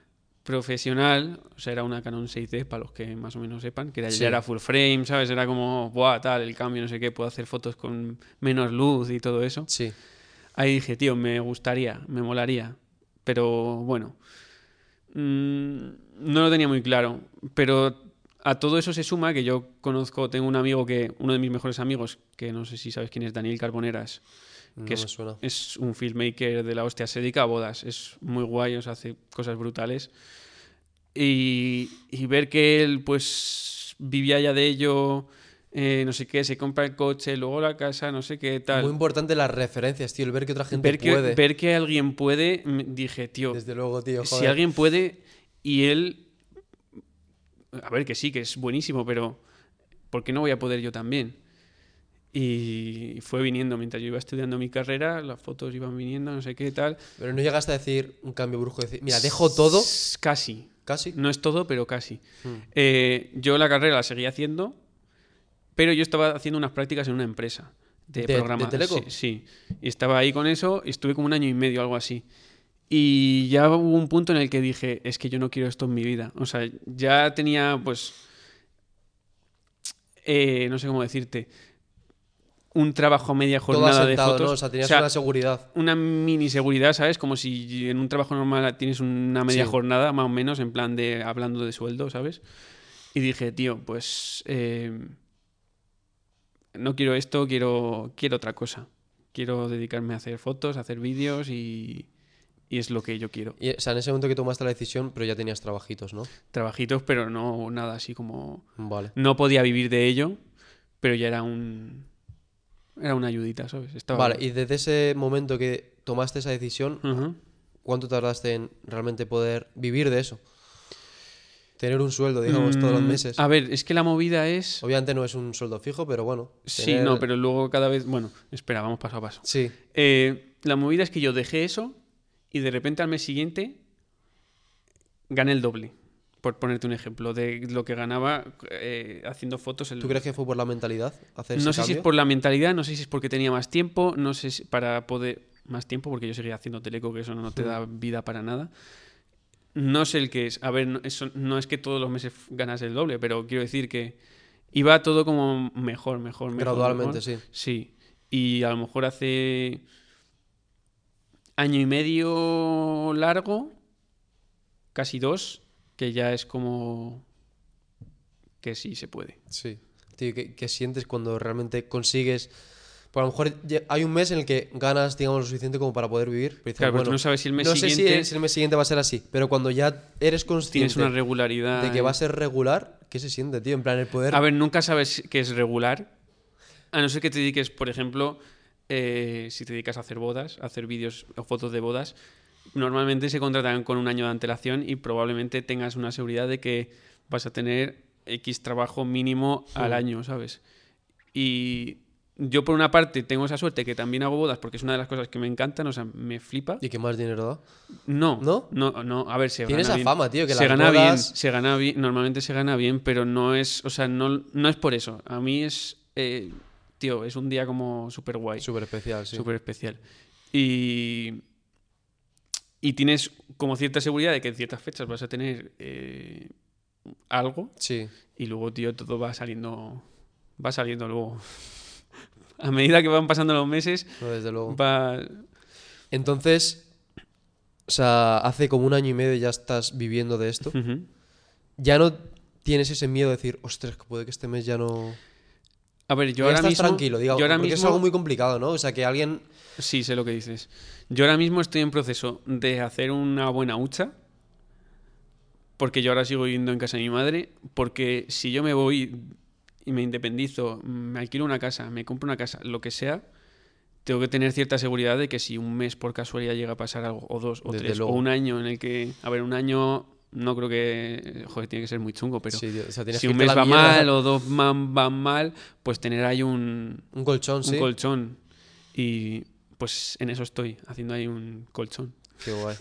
profesional, o sea, era una Canon 6D, para los que más o menos sepan, que era, Sí. ya era full frame, ¿sabes? Era como, buah, tal, el cambio, no sé qué, puedo hacer fotos con menos luz y todo eso. Sí. Ahí dije, tío, me gustaría, me molaría, pero bueno, mm, no lo tenía muy claro, pero a todo eso se suma que yo conozco, tengo un amigo que, uno de mis mejores amigos, que no sé si sabes quién es, Daniel Carboneras, No que me es, es un filmmaker de la hostia, se dedica a bodas, es muy guay, o sea, hace cosas brutales. Y, y ver que él, pues, vivía ya de ello, eh, no sé qué, se compra el coche, luego la casa, no sé qué, tal. Muy importante las referencias, tío. El ver que otra gente ver, que, puede. ver que alguien puede, me- dije, tío, Desde luego, tío. si joder. alguien puede y él, a ver, que sí, que es buenísimo, pero ¿por qué no voy a poder yo también? Y fue viniendo mientras yo iba estudiando mi carrera, las fotos iban viniendo, no sé qué tal. Pero no llegaste a decir un cambio brujo, decir, mira, dejo todo, Casi. Casi. No es todo, pero casi. Mm. Eh, yo la carrera la seguía haciendo, pero yo estaba haciendo unas prácticas en una empresa de, ¿De- de programa. teleco? Sí, sí. Y estaba ahí con eso y estuve como un año y medio, algo así. Y ya hubo un punto en el que dije, es que yo no quiero esto en mi vida. O sea, ya tenía, pues, eh, no sé cómo decirte, un trabajo a media Todo jornada de asentado, fotos. ¿no? O sea, tenías O sea, una seguridad. una mini seguridad, ¿sabes? Como si en un trabajo normal tienes una media Sí. jornada, más o menos, en plan de hablando de sueldo, ¿sabes? Y dije, tío, pues eh, no quiero esto, quiero, quiero otra cosa. Quiero dedicarme a hacer fotos, a hacer vídeos y, y es lo que yo quiero. Y, o sea, en ese momento que tomaste la decisión, pero ya tenías trabajitos, ¿no? Trabajitos, pero no nada así como... Vale. No podía vivir de ello, pero ya era un... Era una ayudita, ¿sabes? Estaba Vale, y desde ese momento que tomaste esa decisión. ¿cuánto tardaste en realmente poder vivir de eso? Tener un sueldo, digamos, todos los Mm, meses. A ver, es que la movida es... Obviamente no es un sueldo fijo, pero bueno. Sí, tener- no, pero luego cada vez. Bueno, espera, vamos paso a paso. Sí, Eh, la movida es que yo dejé eso y de repente al mes siguiente gané el doble. Por ponerte un ejemplo de lo que ganaba eh, haciendo fotos. El... ¿tú crees que fue por la mentalidad hacer No sé si es por la mentalidad, no sé si es porque tenía más tiempo, no sé si para poder. Más tiempo, porque yo seguía haciendo teleco, que eso no te da vida para nada. No sé el que es. A ver, no, eso no es que todos los meses ganas el doble, pero quiero decir que iba todo como mejor, mejor, mejor. Gradualmente, mejor. sí. Sí. Y a lo mejor hace año y medio largo, casi dos, que ya es como que sí se puede. Sí. Tío, ¿qué, qué sientes cuando realmente consigues... Pues a lo mejor hay un mes en el que ganas, digamos, lo suficiente como para poder vivir. Pero dices, Claro, pero tú bueno, no sabes si el mes no sé si siguiente el, si el mes siguiente va a ser así, pero cuando ya eres consciente tienes una regularidad. de que va a ser regular, ¿qué se siente, tío? En plan, el poder... A ver, nunca sabes que es regular, a no ser que te dediques, por ejemplo, eh, si te dedicas a hacer bodas, a hacer vídeos o fotos de bodas, normalmente se contratan con un año de antelación y probablemente tengas una seguridad de que vas a tener X trabajo mínimo al año, ¿sabes? Y yo por una parte tengo esa suerte que también hago bodas porque es una de las cosas que me encantan, o sea, me flipa. ¿Y qué más dinero da? No, ¿No? no, no, a ver, se Tiene gana esa bien. fama, tío, que se las gana bien, bodas- se gana bien, normalmente se gana bien, pero no es, o sea, no, no es por eso. A mí es, eh, tío, es un día como súper guay, Súper especial, sí. súper especial. Y, y tienes como cierta seguridad de que en ciertas fechas vas a tener eh, algo Sí. y luego, tío, todo va saliendo, va saliendo luego. [LAUGHS] A medida que van pasando los meses, No, desde luego. va... Entonces, o sea, hace como un año y medio ya estás viviendo de esto. Ya no tienes ese miedo de decir, ostras, que puede que este mes ya no... A ver, yo ya ahora estás mismo... tranquilo, digamos, yo ahora porque es mismo- algo muy complicado, ¿no? O sea, que alguien... Sí, sé lo que dices. Yo ahora mismo estoy en proceso de hacer una buena hucha. Porque yo ahora sigo viviendo en casa de mi madre. Porque si yo me voy y me independizo, me alquilo una casa, me compro una casa, lo que sea, tengo que tener cierta seguridad de que si un mes por casualidad llega a pasar algo, o dos, o Desde tres, luego. o un año en el que. A ver, un año no creo que. Joder, tiene que ser muy chungo, pero. sí, tío, o sea, tienes si un mes va mierda. mal o dos man- van mal, pues tener ahí un, Un colchón, un sí. colchón. Y pues en eso estoy, haciendo ahí un colchón. Qué guay.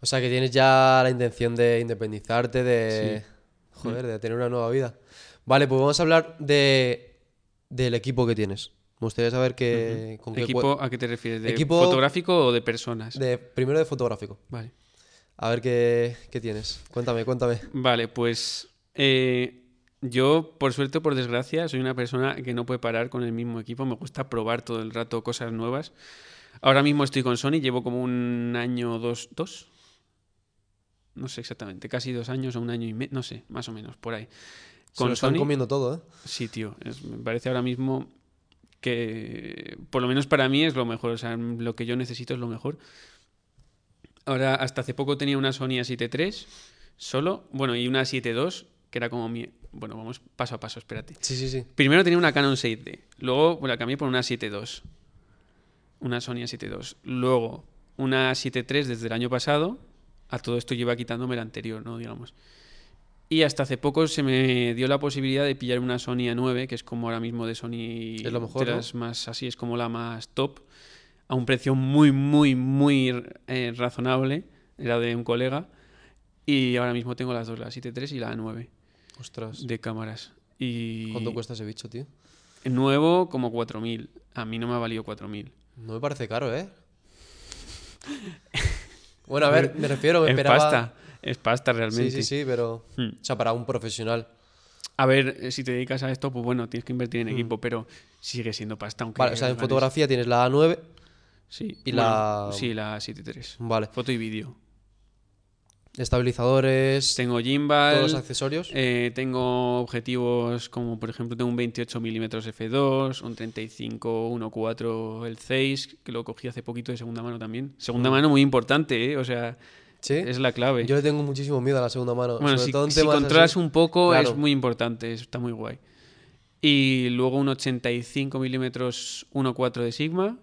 O sea, que tienes ya la intención de independizarte, de... Joder, de tener una nueva vida. Vale, pues vamos a hablar de... del equipo que tienes. Me gustaría saber que... con qué ¿Equipo a qué te refieres? ¿De Equipo- fotográfico o de personas? De, primero de fotográfico. Vale. A ver qué, qué tienes. Cuéntame, cuéntame. Vale, pues eh, yo, por suerte o por desgracia, soy una persona que no puede parar con el mismo equipo. Me gusta probar todo el rato cosas nuevas. Ahora mismo estoy con Sony, llevo como un año, dos, dos. No sé exactamente, casi dos años o un año y medio, no sé, más o menos, por ahí. Se lo están Sony- comiendo todo, ¿eh? Sí, tío. es- me parece ahora mismo que, por lo menos para mí, es lo mejor. O sea, lo que yo necesito es lo mejor. Ahora, hasta hace poco tenía una Sony A7 III solo. Bueno, y una A7 II, que era como mi. Bueno, vamos paso a paso, espérate. Sí, sí, sí. Primero tenía una Canon 6D. Luego pues, la cambié por una A7 II. Una Sony A7 II. Luego una A7 III desde el año pasado. A todo esto lleva quitándome la anterior, ¿no? Digamos. Y hasta hace poco se me dio la posibilidad de pillar una Sony A9, que es como ahora mismo de Sony Es lo mejor, de las más así, es como la más top, a un precio muy, muy, muy eh, razonable. Era de un colega. Y ahora mismo tengo las dos, la 7.3 y la A9 Ostras. de cámaras. Y ¿Cuánto cuesta ese bicho, tío? nuevo como 4.000. A mí no me ha valido 4.000. No me parece caro, ¿eh? [LAUGHS] bueno, a ver, me refiero, me Es esperaba... pasta, es pasta Sí, realmente. sí, sí, pero... Hmm. O sea, para un profesional. A ver, eh, si te dedicas a esto, pues bueno, tienes que invertir en equipo, pero sigue siendo pasta. Aunque Hmm. Vale, o sea, en fotografía tienes la A9. Sí. y bueno, la- Sí, la 7.3. Vale. Foto y vídeo. Estabilizadores. Tengo gimbal. Todos los accesorios. eh, tengo objetivos como, por ejemplo, tengo un 28 mm f2, un 35 1.4 el Zeiss, que lo cogí hace poquito de segunda mano también. Segunda mano muy importante, ¿eh? O sea, Sí. es la clave. Yo le tengo muchísimo miedo a la segunda mano. Bueno, sobre si, todo en si controlas así. un poco Claro. es muy importante, está muy guay. Y luego un 85 milímetros 1.4 de Sigma.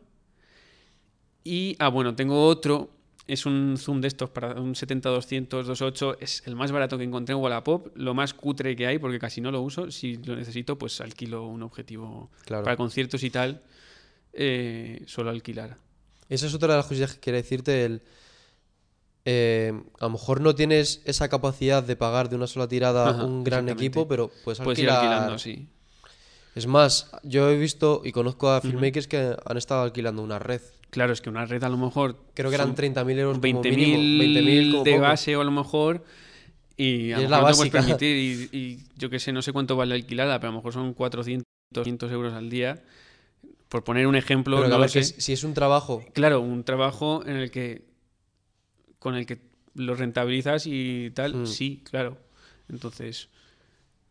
Y, ah, bueno, tengo otro, es un zoom de estos para un 70-200 2.8, es el más barato que encontré en Wallapop, lo más cutre que hay porque casi no lo uso, si lo necesito pues alquilo un objetivo Claro. para conciertos y tal, eh, suelo alquilar. Esa es otra de las cosas que quería decirte. El, eh, a lo mejor no tienes esa capacidad de pagar de una sola tirada Ajá, un gran equipo, pero puedes Puedes ir alquilando, sí. Es más, yo he visto y conozco a filmmakers que han estado alquilando una red. Claro, es que una red a lo mejor Creo que eran son 30.000 euros como 20.000 mínimo. 20.000 como de poco. base o a lo mejor y a lo es la mejor no te puedes permitir y, y yo que sé, no sé cuánto vale alquilada, pero a lo mejor son 400, 500 euros al día. Por poner un ejemplo, Pero no a lo ver, que sé. si es un trabajo Claro, un trabajo en el que con el que lo rentabilizas y tal, Mm. sí, claro. Entonces,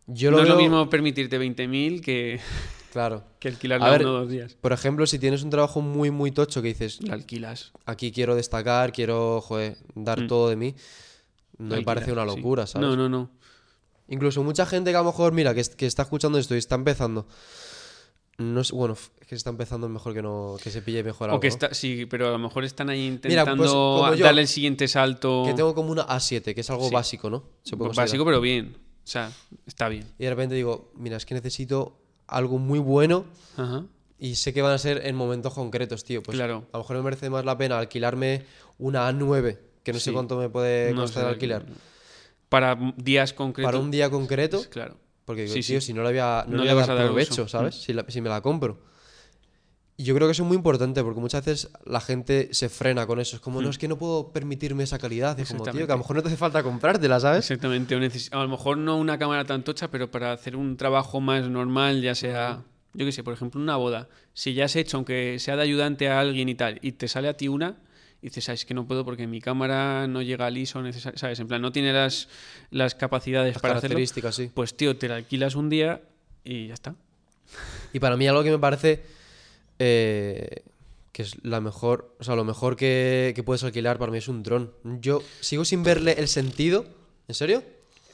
Yo no es lo mismo permitirte 20.000 que, [LAUGHS] Claro. que alquilarla A ver, uno o dos días. Por ejemplo, si tienes un trabajo muy, muy tocho que dices, La alquilas. aquí quiero destacar, quiero, joder, dar Mm. todo de mí, no me parece una sí. locura, ¿sabes? No, no, no. Incluso mucha gente que a lo mejor, mira, que, es- que está escuchando esto y está empezando. No sé, bueno, f- que está empezando es mejor que no que se pille mejor algo. O que está, sí, pero a lo mejor están ahí Mira, intentando pues, como yo, darle el siguiente salto. Que tengo como una A7, que es algo Sí. básico, ¿no? Se puede. Básico, pero bien. O sea, está bien. Y de repente digo, mira, es que necesito algo muy bueno Ajá. y sé que van a ser en momentos concretos, tío. Pues Claro. a lo mejor me merece más la pena alquilarme una A9, que no sé cuánto me puede No costar alquilar. Para días concretos. Para un día concreto, Claro. porque digo, Sí, tío, sí. si no le voy a, no No le le voy a vas dar a dar provecho. ¿sabes? Mm. Si, la- si me la compro. Y yo creo que eso es muy importante porque muchas veces la gente se frena con eso. Es como, no, es que no puedo permitirme esa calidad. Es como, tío, que a lo mejor no te hace falta comprártela, ¿sabes? Exactamente. A lo mejor no una cámara tan tocha, pero para hacer un trabajo más normal, ya sea, yo qué sé, por ejemplo, una boda. Si ya has hecho, aunque sea de ayudante a alguien y tal, y te sale a ti una, y dices, "Ah, es que no puedo porque mi cámara no llega al ISO necesario, ¿sabes? En plan, no tiene las, las capacidades Las para hacerlo. características, sí. Pues, tío, te la alquilas un día y ya está. Y para mí algo que me parece eh, que es la mejor, o sea, lo mejor que, que puedes alquilar para mí es un dron. Yo sigo sin verle el sentido. ¿En serio?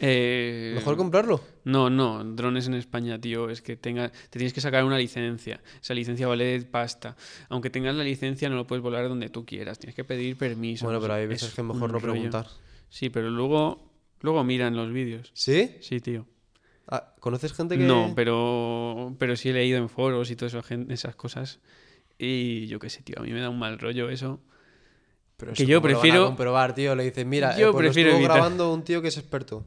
Eh, Mejor comprarlo. No, no, drones en España, tío, es que tenga, te tienes que sacar una licencia. Esa licencia vale pasta. Aunque tengas la licencia, no lo puedes volar donde tú quieras. Tienes que pedir permiso. Bueno, no pero hay veces es que mejor no rollo. preguntar. Sí, pero luego, luego miran los vídeos. ¿Sí? Sí, tío. Ah, ¿Conoces gente que.? No, pero, pero sí he leído en foros y todas esas cosas. Y yo qué sé, tío, a mí me da un mal rollo eso. Pero que yo cómo lo van a prefiero- comprobar, tío. Le dices, mira, Yo eh, pues lo prefiero estuvo evitar. grabando un tío que es experto.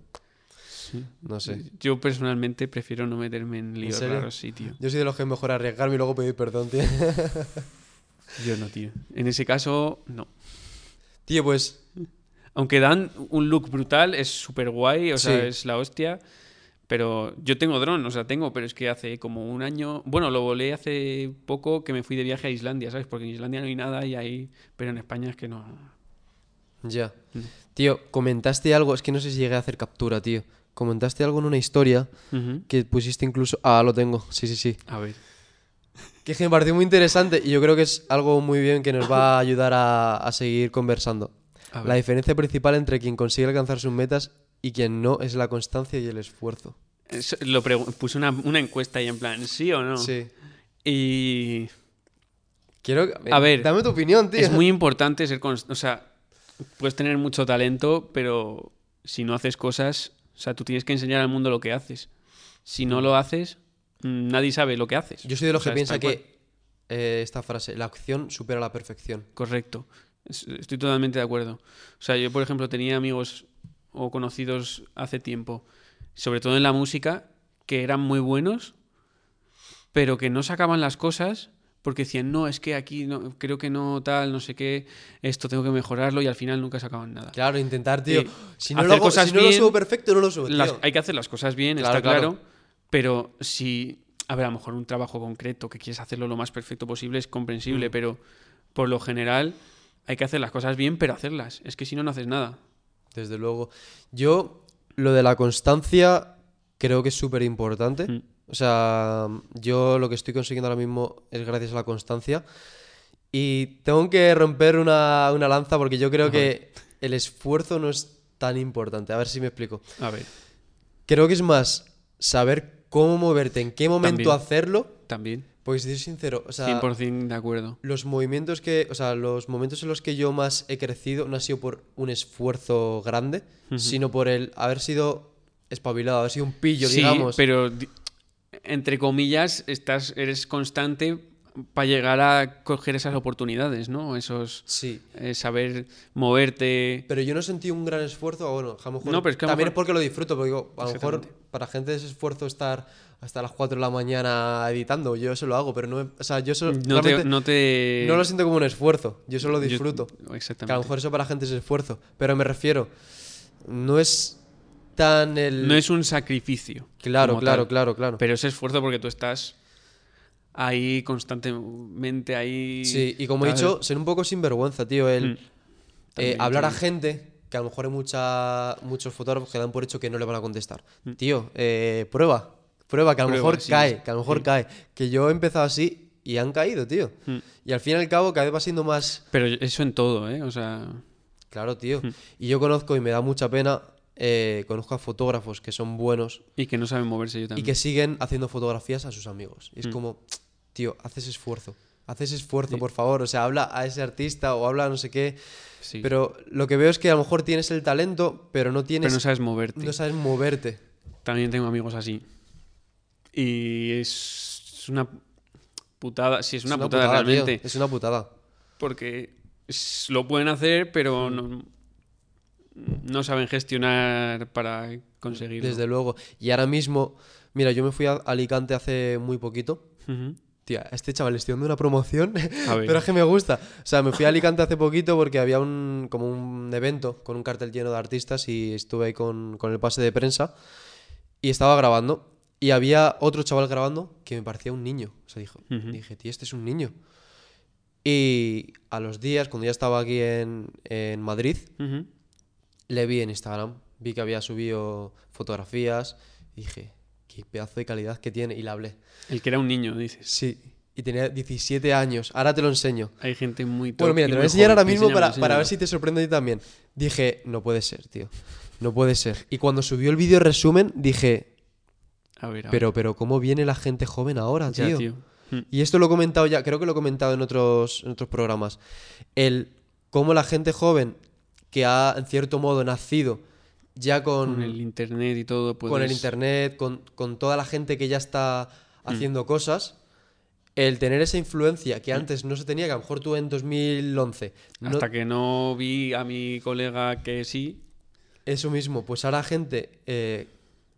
No sé. Yo personalmente prefiero no meterme en líos serio? raros, sí, tío. Yo soy de los que es mejor arriesgarme y luego pedir perdón, tío. [LAUGHS] Yo no, tío. En ese caso, no. tío, pues. Aunque dan un look brutal, es súper guay, o sea, Sí. es la hostia. Pero yo tengo dron, o sea, tengo, pero es que hace como un año. Bueno, lo volé hace poco que me fui de viaje a Islandia, ¿sabes? Porque en Islandia no hay nada y ahí. Pero en España es que no. Ya. Mm. Tío, comentaste algo. Es que no sé si llegué a hacer captura, tío. Comentaste algo en una historia que pusiste incluso. Ah, lo tengo. Sí, sí, sí. A ver. Que me pareció muy interesante y yo creo que es algo muy bien que nos va a ayudar a, a seguir conversando. A. La diferencia principal entre quien consigue alcanzar sus metas y quien no es la constancia y el esfuerzo. Eso- lo puse una, una encuesta ahí en plan, ¿sí o no? Sí. Y Quiero. A ver, Dame tu opinión, tío. es muy importante ser constante. O sea, puedes tener mucho talento, pero si no haces cosas, O sea, tú tienes que enseñar al mundo lo que haces. Si no lo haces, mm, nadie sabe lo que haces. Yo soy de los O sea, que piensa que eh, esta frase, la acción supera la perfección. Correcto. Es- Estoy totalmente de acuerdo. O sea, yo, por ejemplo, tenía amigos o conocidos hace tiempo, sobre todo en la música, que eran muy buenos, pero que no sacaban las cosas porque decían, no, es que aquí no, creo que no tal, no sé qué, esto tengo que mejorarlo y al final nunca sacaban nada. Claro, intentar, tío. Eh, si no, lo, hago, cosas si no lo subo perfecto, no lo subo, tío. Las- hay que hacer las cosas bien, Claro, está claro, claro. pero si, a ver, a lo mejor un trabajo concreto que quieres hacerlo lo más perfecto posible es comprensible, Mm. pero por lo general hay que hacer las cosas bien, pero hacerlas. Es que si no, no haces nada. Desde luego. Yo, lo de la constancia, creo que es súper importante. Mm. O sea, yo lo que estoy consiguiendo ahora mismo es gracias a la constancia. Y tengo que romper una, una lanza porque yo creo que el esfuerzo no es tan importante. A ver si me explico. A ver, Creo que es más saber cómo moverte, en qué momento También. hacerlo. también, Si soy sincero, o sea, 100% de acuerdo. los movimientos que, o sea, los momentos en los que yo más he crecido no ha sido por un esfuerzo grande, sino por el haber sido espabilado, haber sido un pillo, sí, digamos. pero entre comillas, estás, eres constante para llegar a coger esas oportunidades, ¿no? Esos Sí. eh, saber moverte. Pero yo no sentí un gran esfuerzo, bueno, a lo mejor No, pero es que a también mejor- es porque lo disfruto, porque digo, a lo mejor para gente es esfuerzo estar hasta las 4 de la mañana editando, yo eso lo hago, pero no, o sea, yo eso No te, no te- no lo siento como un esfuerzo, yo solo yo- disfruto. Que a exactamente. lo mejor eso para gente es esfuerzo, pero me refiero, no es tan el... No es un sacrificio. Claro, claro, tal, claro, claro. Pero es esfuerzo porque tú estás ahí constantemente ahí. Sí, y como he dicho, ser un poco sinvergüenza, tío, el Mm. eh, También, hablar a gente que a lo mejor hay mucha, muchos fotógrafos que dan por hecho que no le van a contestar. Mm. Tío, eh, prueba, prueba, que a lo Prueba, mejor sí, cae, que a lo mejor sí. cae. Que yo he empezado así y han caído, tío. Mm. Y al fin y al cabo cada vez va siendo más... Pero eso en todo, ¿eh? O sea. Claro, tío. Mm. Y yo conozco, y me da mucha pena, eh, conozco a fotógrafos que son buenos Y que no saben moverse yo y también. que siguen haciendo fotografías a sus amigos. Y es Mm. como, tío, haces esfuerzo. Haces esfuerzo, Sí. por favor. O sea, habla a ese artista o habla a no sé qué. Sí. Pero lo que veo es que a lo mejor tienes el talento, pero no tienes. Pero no sabes moverte. no sabes moverte. También tengo amigos así. Y es una putada. Sí, es una, putada, realmente. Es una putada. Porque es- lo pueden hacer, pero no, no saben gestionar para conseguirlo. Desde luego. Y ahora mismo, mira, yo me fui a Alicante hace muy poquito. Tía, este chaval estoy dando una promoción, [LAUGHS] [LAUGHS] pero es que me gusta. O sea, me fui a Alicante hace poquito porque había un como un evento con un cartel lleno de artistas y estuve ahí con, con el pase de prensa y estaba grabando. Y había otro chaval grabando que me parecía un niño. O sea, dijo, dije, tío, este es un niño. Y a los días, cuando ya estaba aquí en, en Madrid, le vi en Instagram, vi que había subido fotografías y dije, qué pedazo de calidad que tiene y le hablé. El que era un niño, dices. Sí, y tenía 17 años, ahora te lo enseño. Hay gente muy Bueno, mira, te lo voy a enseñar joven. ahora mismo para, para ver si te sorprende a ti también. Dije, no puede ser, tío, no puede ser. Y cuando subió el vídeo resumen, dije, A ver, a ver. pero, pero, ¿cómo viene la gente joven ahora, Ya, tío? tío. Mm. Y esto lo he comentado ya, creo que lo he comentado en otros, en otros programas. El cómo la gente joven que ha, en cierto modo, nacido ya con, Con el internet y todo, con el puedes- internet, con, con toda la gente que ya está haciendo cosas, el tener esa influencia que antes no se tenía, que a lo mejor tú en 2011, no- Hasta que no vi a mi colega que sí. eso mismo, pues ahora gente eh,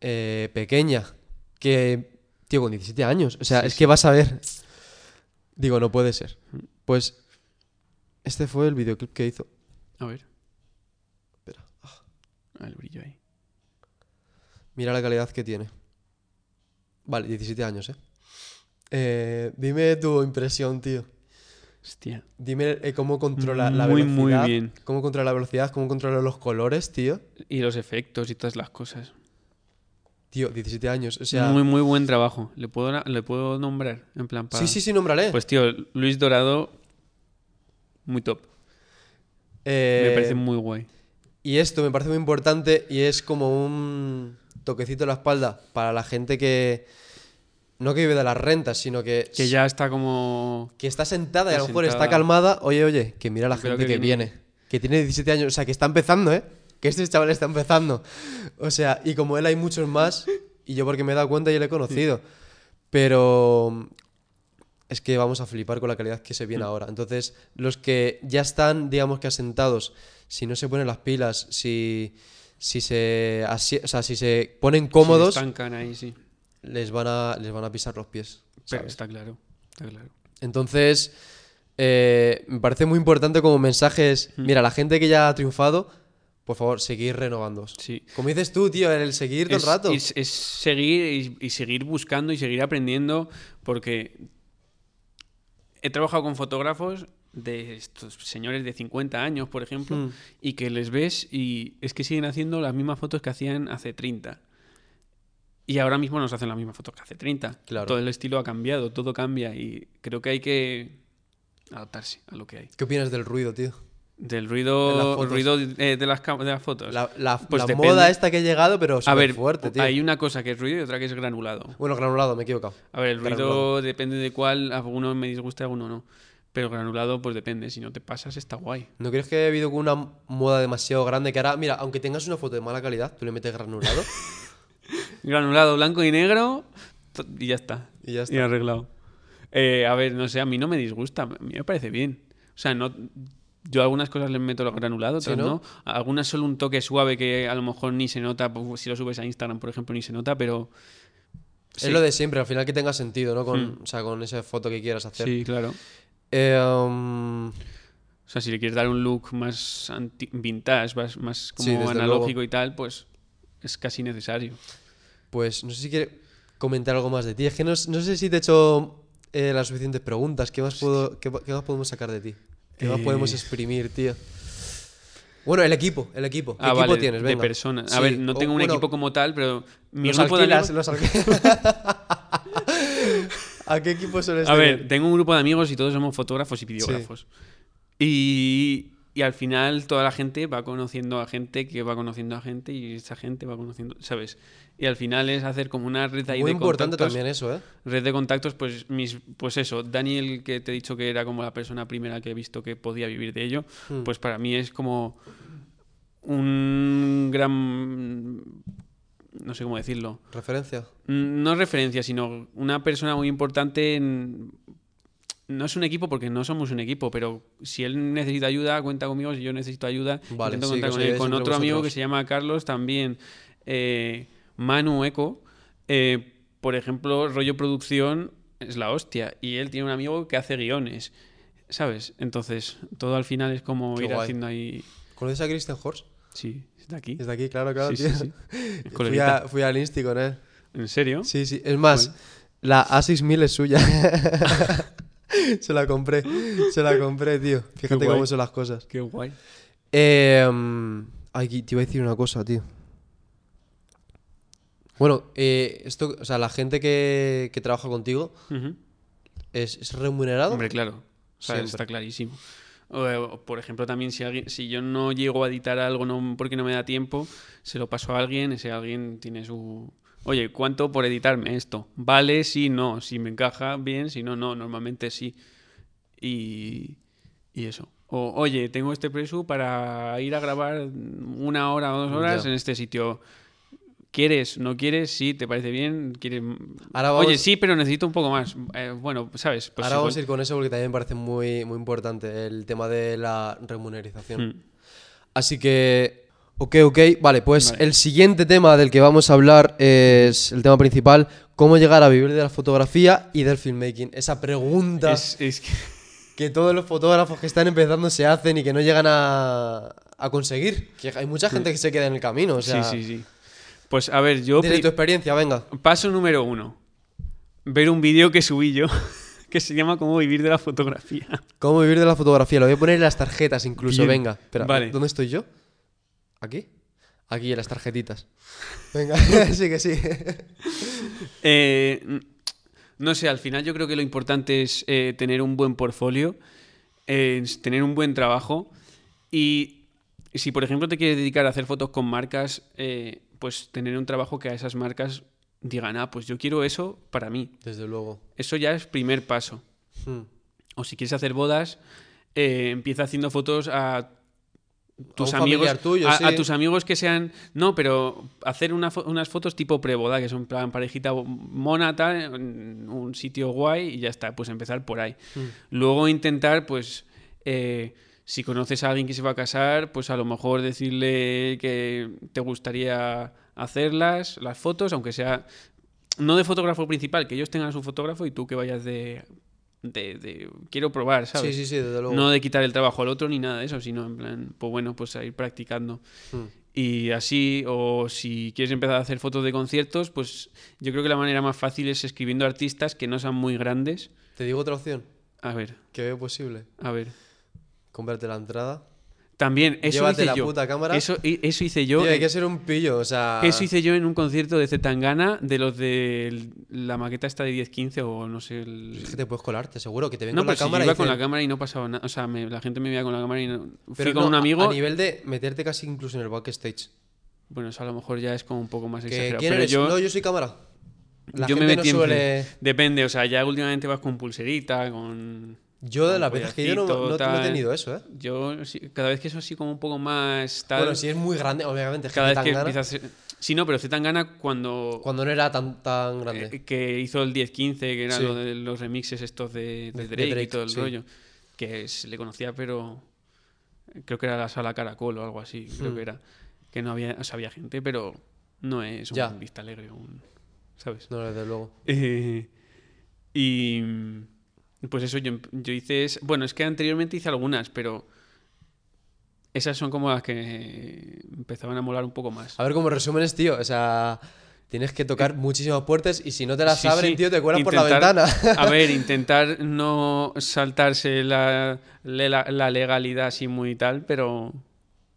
eh, pequeña que, tío, con 17 años, o sea, Sí, es sí. que vas a ver. Digo, no puede ser. Pues este fue el videoclip que hizo. A ver. Espera. Ah, el brillo ahí. Mira la calidad que tiene. Vale, 17 años, ¿eh? Eh, dime tu impresión, tío. Hostia. Dime eh, cómo controla la Muy, velocidad. muy bien. Cómo controla la velocidad, cómo controla los colores, tío. Y los efectos y todas las cosas. Tío, 17 años. O sea. muy, muy buen trabajo. ¿Le puedo, ¿le puedo nombrar? En plan, para... Sí, sí, sí, nómbrale. Pues tío, Luis Dorado, muy top. Eh, Me parece muy guay. Y esto me parece muy importante y es como un toquecito en la espalda para la gente que. No que vive de las rentas, sino que. Que ya está como... que está sentada y a lo mejor está calmada. Oye, oye, que mira la Creo gente que que, viene- viene. Que tiene 17 años. O sea, que está empezando, ¿eh? Que este chaval está empezando. O sea, y como él hay muchos más, y yo porque me he dado cuenta y le he conocido. Pero es que vamos a flipar con la calidad que se viene ahora. Entonces, los que ya están, digamos que asentados, si no se ponen las pilas, si, si se asi- o sea, si se ponen cómodos, Se estancan ahí, sí. les van a les van a pisar los pies. Pero está claro, está claro. Entonces, eh, me parece muy importante como mensajes. Mira, la gente que ya ha triunfado, por favor, seguir renovándoos. Sí. Como dices tú, tío, el seguir todo el rato. es- es seguir y, y seguir buscando y seguir aprendiendo porque he trabajado con fotógrafos de estos señores de 50 años, por ejemplo, Mm. y que les ves y es que siguen haciendo las mismas fotos que hacían hace 30. Y ahora mismo nos hacen las mismas fotos que hace 30. Claro. Todo el estilo ha cambiado, todo cambia y creo que hay que adaptarse a lo que hay. ¿Qué opinas del ruido, tío? Del ruido, fotos. ruido eh, de, las, de las fotos. La, la- Pues la moda esta que ha llegado, pero a ver, fuerte, tío. hay una cosa que es ruido y otra que es granulado. Bueno, granulado, me he equivocado. A ver, el ruido depende de cuál, alguno me disgusta, alguno no. Pero granulado, pues depende. Si no te pasas, está guay. ¿No crees que ha habido una moda demasiado grande que ahora, mira, aunque tengas una foto de mala calidad, tú le metes granulado [LAUGHS] Granulado blanco y negro y ya está. y ya está? Y arreglado. Eh, a ver, no sé, a mí no me disgusta. A mí me parece bien. O sea, no. Yo algunas cosas les meto lo granulado, Sí, otras ¿no? Algunas solo un toque suave que a lo mejor ni se nota. pues, Si lo subes a Instagram, por ejemplo, ni se nota, pero. Es lo de siempre, al final que tenga sentido, ¿no? Con, Hmm. O sea, con esa foto que quieras hacer. Sí, claro. Eh, um, O sea, si le quieres dar un look más anti- vintage, más, más como Sí, analógico luego. y tal, pues es casi necesario. pues no sé si quieres comentar algo más de ti. Es que no, no sé si te he hecho eh, las suficientes preguntas. ¿Qué más, puedo, qué, qué más podemos sacar de ti? ¿Qué más Eh. podemos exprimir, tío? Bueno, el equipo, el equipo. ¿Qué Ah, equipo vale, tienes? de Venga. personas. A Sí, ver, no o, tengo un bueno, equipo como tal, pero mi los grupo de alquilas, amigos... los alquilas. [LAUGHS] ¿A qué equipo sueles A tener? ver, tengo un grupo de amigos y todos somos fotógrafos y videógrafos. Y, y al final toda la gente va conociendo a gente que va conociendo a gente y esa gente va conociendo, ¿sabes? Y al final es hacer como una red ahí Muy de importante contactos. también eso, ¿eh? Red de contactos, pues mis, pues eso, Daniel, que te he dicho que era como la persona primera que he visto que podía vivir de ello, Hmm. pues para mí es como un gran no sé cómo decirlo. Referencia. Mm, No referencia, sino una persona muy importante en... No es un equipo porque no somos un equipo, pero si él necesita ayuda, cuenta conmigo. Si yo necesito ayuda, Vale, intento sí, contar con él. Con otro amigo que se llama Carlos también. eh, Manu Eco, eh, por ejemplo, rollo producción es la hostia. Y él tiene un amigo que hace guiones, ¿sabes? Entonces, todo al final es como Qué ir guay. haciendo ahí... ¿Conoces a Christian Horst? Sí, está aquí. Es de aquí, claro, claro, Sí, tío. sí, sí. [LAUGHS] Es Fui, a- fui al Insti con él. ¿En serio? Sí, sí. Es más, la A6000 es suya. [LAUGHS] [LAUGHS] se la compré. Se la compré, tío. Fíjate cómo son las cosas. Qué guay. Eh, ay, te iba a decir una cosa, tío. Bueno, eh, esto, o sea, la gente que, que trabaja contigo es, es remunerado. Hombre, claro. O sea, Siempre. está clarísimo. Eh, o, por ejemplo, también si alguien, si yo no llego a editar algo no, porque no me da tiempo, se lo paso a alguien, ese alguien tiene su... Oye, ¿cuánto por editarme esto? Vale, sí, no. Si me encaja bien, si no, no. Normalmente sí. Y, y eso. O, oye, tengo este preso para ir a grabar una hora o dos horas Ya. en este sitio. ¿Quieres? ¿No quieres? Sí, ¿te parece bien? ¿Quieres? Ahora vamos- Oye, sí, pero necesito un poco más. Eh, bueno, ¿sabes? Pues Ahora igual- vamos a ir con eso porque también me parece muy, muy importante el tema de la remuneración. Hmm. Así que, ok, ok. Vale, pues Vale. el siguiente tema del que vamos a hablar es el tema principal, cómo llegar a vivir de la fotografía y del filmmaking. Esa pregunta Es, es que- [LAUGHS] que todos los fotógrafos que están empezando se hacen y que no llegan a, a conseguir. Que hay mucha gente que se queda en el camino. O sea, sí, sí, sí. Pues a ver, yo. Desde tu experiencia, venga. Paso número uno: ver un vídeo que subí yo [LAUGHS] que se llama Cómo vivir de la fotografía. ¿Cómo vivir de la fotografía? Lo voy a poner en las tarjetas incluso, Bien. venga. Espera, Vale. ¿dónde estoy yo? ¿Aquí? Aquí, en las tarjetitas. [LAUGHS] Venga, [LAUGHS] sí que sí. [LAUGHS] Eh, no sé, al final yo creo que lo importante es eh, tener un buen portfolio, eh, es tener un buen trabajo y si por ejemplo te quieres dedicar a hacer fotos con marcas, pues tener un trabajo que a esas marcas digan, ah, pues yo quiero eso para mí. Desde luego. Eso ya es primer paso. Hmm. O si quieres hacer bodas, empieza haciendo fotos a tus amigos tuyo, a, tus amigos que sean no pero hacer una fo- unas fotos tipo preboda que son plan parejita mona tal en un sitio guay y ya está pues empezar por ahí Mm. luego intentar pues eh, si conoces a alguien que se va a casar pues a lo mejor decirle que te gustaría hacerlas las fotos aunque sea no de fotógrafo principal que ellos tengan su fotógrafo y tú que vayas de de, de- quiero probar sabes Sí, sí, sí, desde luego. no de quitar el trabajo al otro ni nada de eso, sino en plan, pues bueno, pues a ir practicando. Mm. Y así, o si quieres empezar a hacer fotos de conciertos, pues yo creo que la manera más fácil es escribiendo artistas que no sean muy grandes. Te digo otra opción A ver, que veo posible. a ver. Comprarte la entrada. También, eso Llévate hice la yo. puta cámara. Eso, eso hice yo. Tío, hay que ser un pillo, o sea... Eso hice yo en un concierto de Zetangana, de los de la maqueta esta de 10-15 o no sé. el- Es que te puedes colarte, seguro, que te ven No, con la si yo cámara iba y con la cámara y no pasaba nada. O sea, me- la gente me veía con la cámara y no... Fui con no, un amigo. A, nivel de meterte casi incluso en el backstage. Bueno, eso a lo mejor ya es como un poco más exagerado. ¿Quién pero eres? yo, No, yo soy cámara. La yo me metí no en- suele... Depende, o sea, ya últimamente vas con pulserita, con... Yo de las veces que yo no, collarcito, no- no he tenido eso, ¿eh? Yo, cada vez que eso así como un poco más tal... Bueno, si es muy grande, obviamente. cada vez que Zetangana, empieza a ser... Sí, no, pero Zetangana cuando... Cuando no era tan, tan grande. eh, que hizo el 10-15, que era Sí. lo los remixes estos de, de Drake, y todo el sí. rollo. Que se le conocía, pero... Creo que era la sala Caracol o algo así, creo Hmm. que era. Que no había... O sea, había gente, pero no es un Ya. Vista Alegre, un... ¿Sabes? No, desde luego. Eh, y pues eso, yo, yo hice... es- Bueno, es que anteriormente hice algunas, pero esas son como las que empezaban a molar un poco más. A ver, como resúmenes, tío. O sea, tienes que tocar muchísimas puertas y si no te las Sí, abren, sí. tío, te cuelas por la ventana. A ver, [LAUGHS] intentar no saltarse la, la, la legalidad así muy tal, pero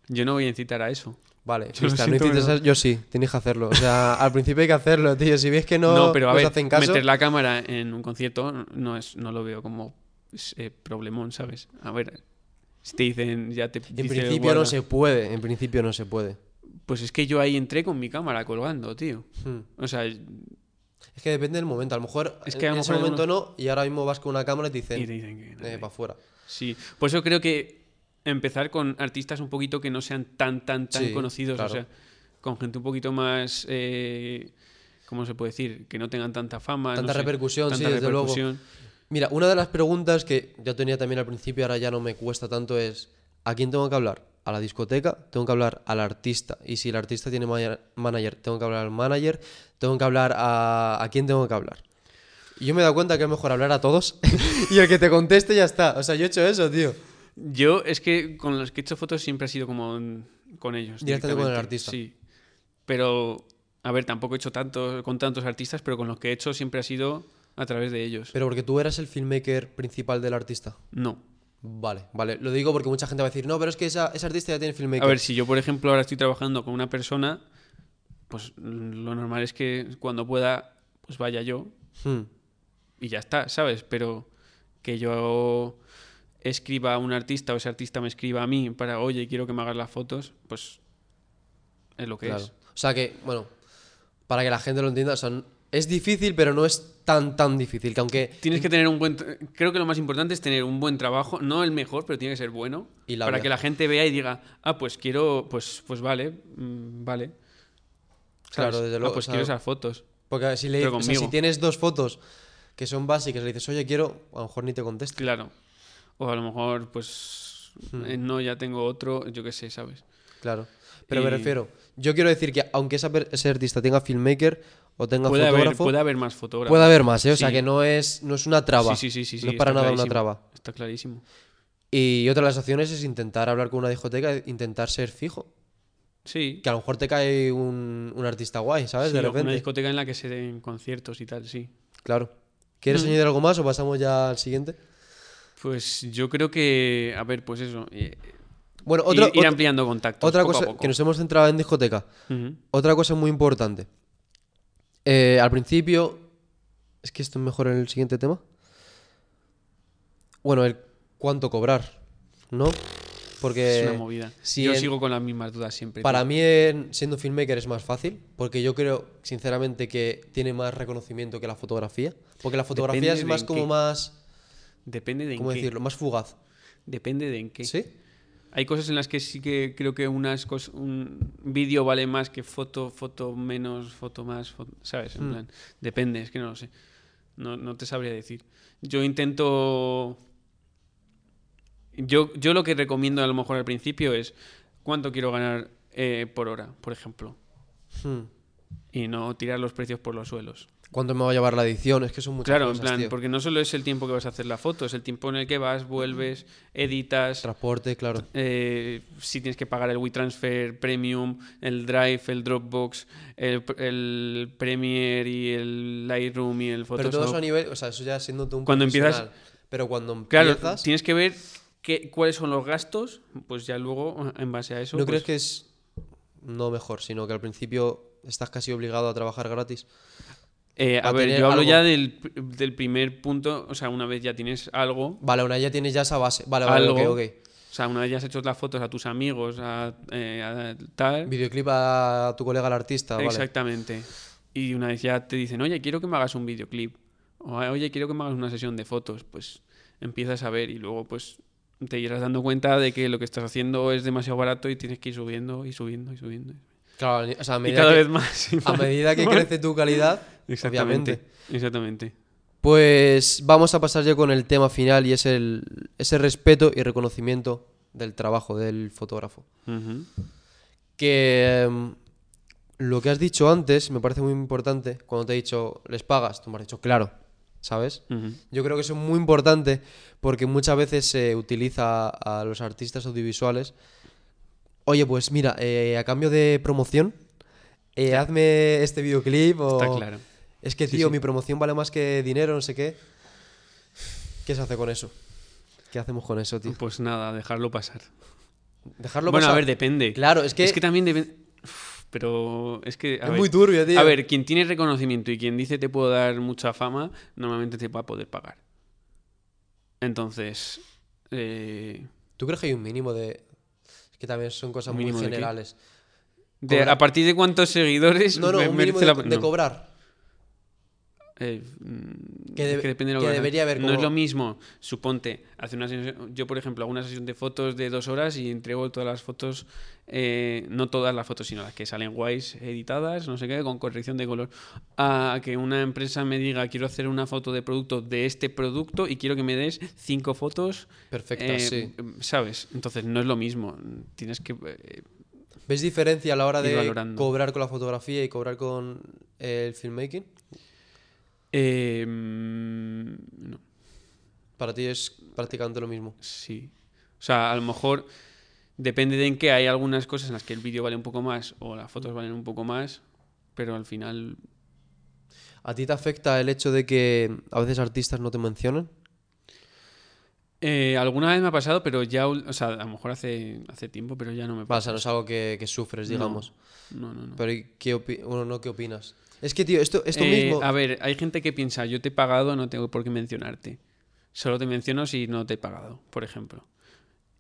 yo no voy a incitar a eso. Vale, Yo no hiciste yo sí, tienes que hacerlo. O sea, al principio hay que hacerlo, tío. Si ves que no, No, pero a ver, hacen caso, meter la cámara en un concierto no es no lo veo como eh, problemón, ¿sabes? A ver, si te dicen, ya te en dice, principio "Guarda". no se puede. En principio no se puede. Pues es que yo ahí entré con mi cámara colgando, tío. Hmm. O sea, Es que depende del momento. A lo mejor Es en- que a en ese momento no y ahora mismo vas con una cámara y te dicen, y te dicen que no, eh. para afuera. Sí, por eso creo que empezar con artistas un poquito que no sean tan, tan, tan Sí, conocidos, claro. o sea, con gente un poquito más, eh, ¿cómo se puede decir? Que no tengan tanta fama. Tanta no sé, repercusión, sí, luego. Mira, una de las preguntas que yo tenía también al principio, ahora ya no me cuesta tanto, es ¿a quién tengo que hablar? ¿A la discoteca? Tengo que hablar al artista. Y si el artista tiene manager, tengo que hablar al manager. Tengo que hablar a... ¿A quién tengo que hablar? Y yo me he dado cuenta que es mejor hablar a todos [LAUGHS] y el que te conteste ya está. O sea, yo he hecho eso, tío. Yo es que con los que he hecho fotos siempre ha sido como con ellos. Directamente con el artista. Sí. Pero, a ver, tampoco he hecho tanto con tantos artistas, pero con los que he hecho siempre ha sido a través de ellos. Pero porque tú eras el filmmaker principal del artista. No. Vale, vale. Lo digo porque mucha gente va a decir, no, pero es que esa, ese artista ya tiene filmmaker. A ver, si yo, por ejemplo, ahora estoy trabajando con una persona, pues lo normal es que cuando pueda, pues vaya yo Hmm. y ya está, ¿sabes? Pero que yo escriba a un artista o ese artista me escriba a mí para, oye, quiero que me hagas las fotos, pues es lo que Claro. es. O sea que, bueno, para que la gente lo entienda, o sea, es difícil, pero no es tan, tan difícil. Que aunque. Tienes que tener un buen... Creo que lo más importante es tener un buen trabajo, no el mejor, pero tiene que ser bueno, Y para vida. que la gente vea y diga, ah, pues quiero, pues, pues vale, mm, vale. Claro, desde Ah, luego, pues o sea, quiero esas fotos. Porque si, le, o sea, si tienes dos fotos que son básicas, le dices, oye, quiero, a lo mejor ni te contesta. Claro. O a lo mejor, pues, Hmm. eh, no, ya tengo otro, yo qué sé, ¿sabes? Claro. Pero me refiero, yo quiero decir que aunque esa ese artista tenga filmmaker o tenga Puede haber, fotógrafo, puede haber más fotógrafos. puede haber más, ¿eh? O sea que no es, no es una traba. Sí, sí, sí, sí, no es para nada una traba. Está clarísimo. Y otra de las opciones es intentar hablar con una discoteca, e intentar ser fijo. Sí. Que a lo mejor te cae un, un artista guay, ¿sabes? Sí, de repente. Una discoteca en la que se den conciertos y tal, sí. Claro. ¿Quieres Mm. añadir algo más o pasamos ya al siguiente? Pues yo creo que, a ver, pues eso. eh, Bueno, ir- otra, ir, ampliando contactos. otra poco a cosa poco. que nos hemos centrado en discoteca. Otra cosa muy importante. Eh, al principio. Es que esto es mejor en el siguiente tema. Bueno, el cuánto cobrar, ¿no? Porque es una movida. si yo en- sigo con las mismas dudas siempre. para tío. mí en- siendo filmmaker es más fácil, porque yo creo sinceramente que tiene más reconocimiento que la fotografía, porque la fotografía Depende es más como qué. más, Depende de en ¿cómo qué. decirlo? Más fugaz. Depende de en qué. ¿Sí? Hay cosas en las que sí que creo que unas cos- un vídeo vale más que foto, foto menos, foto más, foto- ¿sabes? En Mm. plan, depende, es que no lo sé. No, no te sabría decir. Yo intento... Yo, yo lo que recomiendo a lo mejor al principio es cuánto quiero ganar eh, por hora, por ejemplo. Hmm. Y no tirar los precios por los suelos. ¿Cuánto me va a llevar la edición? Es que son muchas Claro, en cosas, plan, tío. porque no solo es el tiempo que vas a hacer la foto, es el tiempo en el que vas, vuelves, editas, Transporte, claro. eh, si tienes que pagar el WeTransfer Premium, el Drive, el Dropbox, el, el Premiere y el Lightroom y el Pero todo eso Photoshop. a nivel, o sea, eso ya siendo tú un Cuando empiezas-. Pero cuando Claro, empiezas, tienes que ver qué, cuáles son los gastos, pues ya luego, en base a eso... ¿no pues- crees que es no mejor, sino que al principio estás casi obligado a trabajar gratis? Eh, a a ver, yo hablo algo? ya del, del primer punto, o sea, una vez ya tienes algo, Vale, una ya tienes ya esa base. Vale, vale, Algo. ok, ok. o sea, una vez ya has hecho las fotos a tus amigos, a, eh, a tal... Videoclip a tu colega el artista, vale. Exactamente. Y una vez ya te dicen, oye, quiero que me hagas un videoclip. O oye, quiero que me hagas una sesión de fotos. Pues empiezas a ver y luego pues te irás dando cuenta de que lo que estás haciendo es demasiado barato y tienes que ir subiendo y subiendo y subiendo. Claro, o sea, a Y medida, cada que, vez más. y a medida que [LAUGHS] crece tu calidad, Exactamente. obviamente. Exactamente. Pues vamos a pasar ya con el tema final y es el, ese respeto y reconocimiento del trabajo del fotógrafo. Que em, lo que has dicho antes me parece muy importante. Cuando te he dicho, ¿les pagas? Tú me has dicho, claro, ¿sabes? Yo creo que eso es muy importante porque muchas veces se utiliza a los artistas audiovisuales. Oye, pues mira, eh, a cambio de promoción, eh, hazme este videoclip o... Está claro. Es que, tío, sí. mi promoción vale más que dinero, no sé qué. ¿Qué se hace con eso? ¿Qué hacemos con eso, tío? Pues nada, dejarlo pasar. Dejarlo bueno, pasar. a ver, depende. Claro, es que, Es que también depende... Pero es que... a es ver, muy turbio, tío. A ver, quien tiene reconocimiento y quien dice te puedo dar mucha fama, normalmente te va a poder pagar. Entonces, eh, ¿Tú crees que hay un mínimo de...? Es que también son cosas muy generales. de- a partir de cuántos seguidores No, no, me- un mínimo merece de, la- de no. cobrar. Eh, mm, Que es debe- depende de lo que debería haber No es lo mismo, suponte, hacer una sesión- yo por ejemplo hago una sesión de fotos de dos horas y entrego todas las fotos, eh, no todas las fotos, sino las que salen guays, editadas, no sé qué, con corrección de color, a que una empresa me diga quiero hacer una foto de producto de este producto y quiero que me des cinco fotos, Perfecta, eh, sí. ¿sabes? Entonces no es lo mismo, tienes que... ¿Ves diferencia a la hora de valorando. cobrar con la fotografía y cobrar con el filmmaking? Eh, mm, no. Para ti es prácticamente lo mismo. Sí. O sea, a lo mejor depende de en qué. Hay algunas cosas en las que el vídeo vale un poco más o las fotos valen un poco más, pero al final. ¿A ti te afecta el hecho de que a veces artistas no te mencionan? eh, alguna vez me ha pasado, pero ya. O sea, a lo mejor hace, hace tiempo, pero ya no me pasa. sea, no es algo que, que sufres, digamos. No, no, no. Pero ¿y ¿qué, opi- bueno, no, ¿qué opinas? Es que, tío, esto, esto Eh, mismo... A ver, hay gente que piensa, yo te he pagado, no tengo por qué mencionarte. Solo te menciono si no te he pagado, por ejemplo.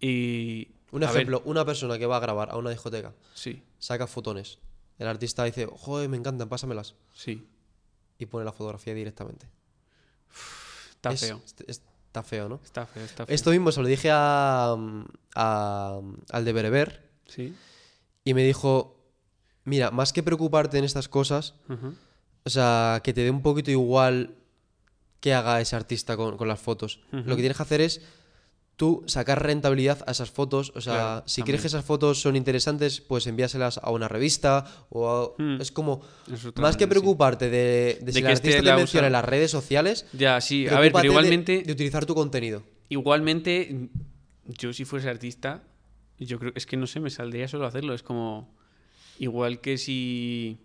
Y. Un ver, ejemplo, una persona que va a grabar a una discoteca, sí, saca fotones. El artista dice, joder, me encantan, pásamelas. sí. Y pone la fotografía directamente. Está Es- feo. es- está feo, ¿no? Está feo, está feo. Esto mismo se lo dije a, a- al de Bereber Sí. y me dijo, mira, más que preocuparte en estas cosas, o sea, que te dé un poquito igual que haga ese artista con, con las fotos. Lo que tienes que hacer es tú sacar rentabilidad a esas fotos. O sea, Claro, si también. crees que esas fotos son interesantes, pues envíaselas a una revista o a- Mm. Es como, más que sí. preocuparte de, si el este artista te la menciona en las redes sociales, Ya, sí. A ver, pero igualmente, de utilizar tu contenido. igualmente, yo si fuese artista, yo creo, es que no sé, me saldría solo hacerlo. Es como, igual que si,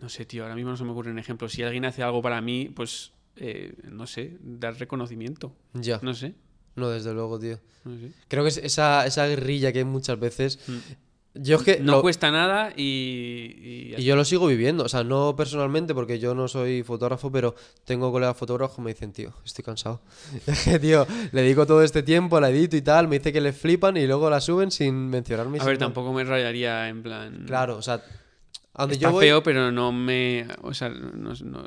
no sé, tío, ahora mismo no se me ocurre un ejemplo. Si alguien hace algo para mí, pues, eh, no sé, dar reconocimiento. Ya. No sé, No, desde luego, tío. no sé. Creo que es esa, esa guerrilla que hay muchas veces. Mm. Yo es que No lo- cuesta nada y... y yo lo sigo viviendo, o sea, no personalmente porque yo no soy fotógrafo, pero tengo colegas fotógrafos que me dicen, tío, estoy cansado. [LAUGHS] Es que, tío, le dedico todo este tiempo, la edito y tal, me dice que le flipan y luego la suben sin mencionarme. A ver, tampoco me rayaría en plan... Claro, o sea, donde Está yo voy... feo, pero no me... O sea, no, no-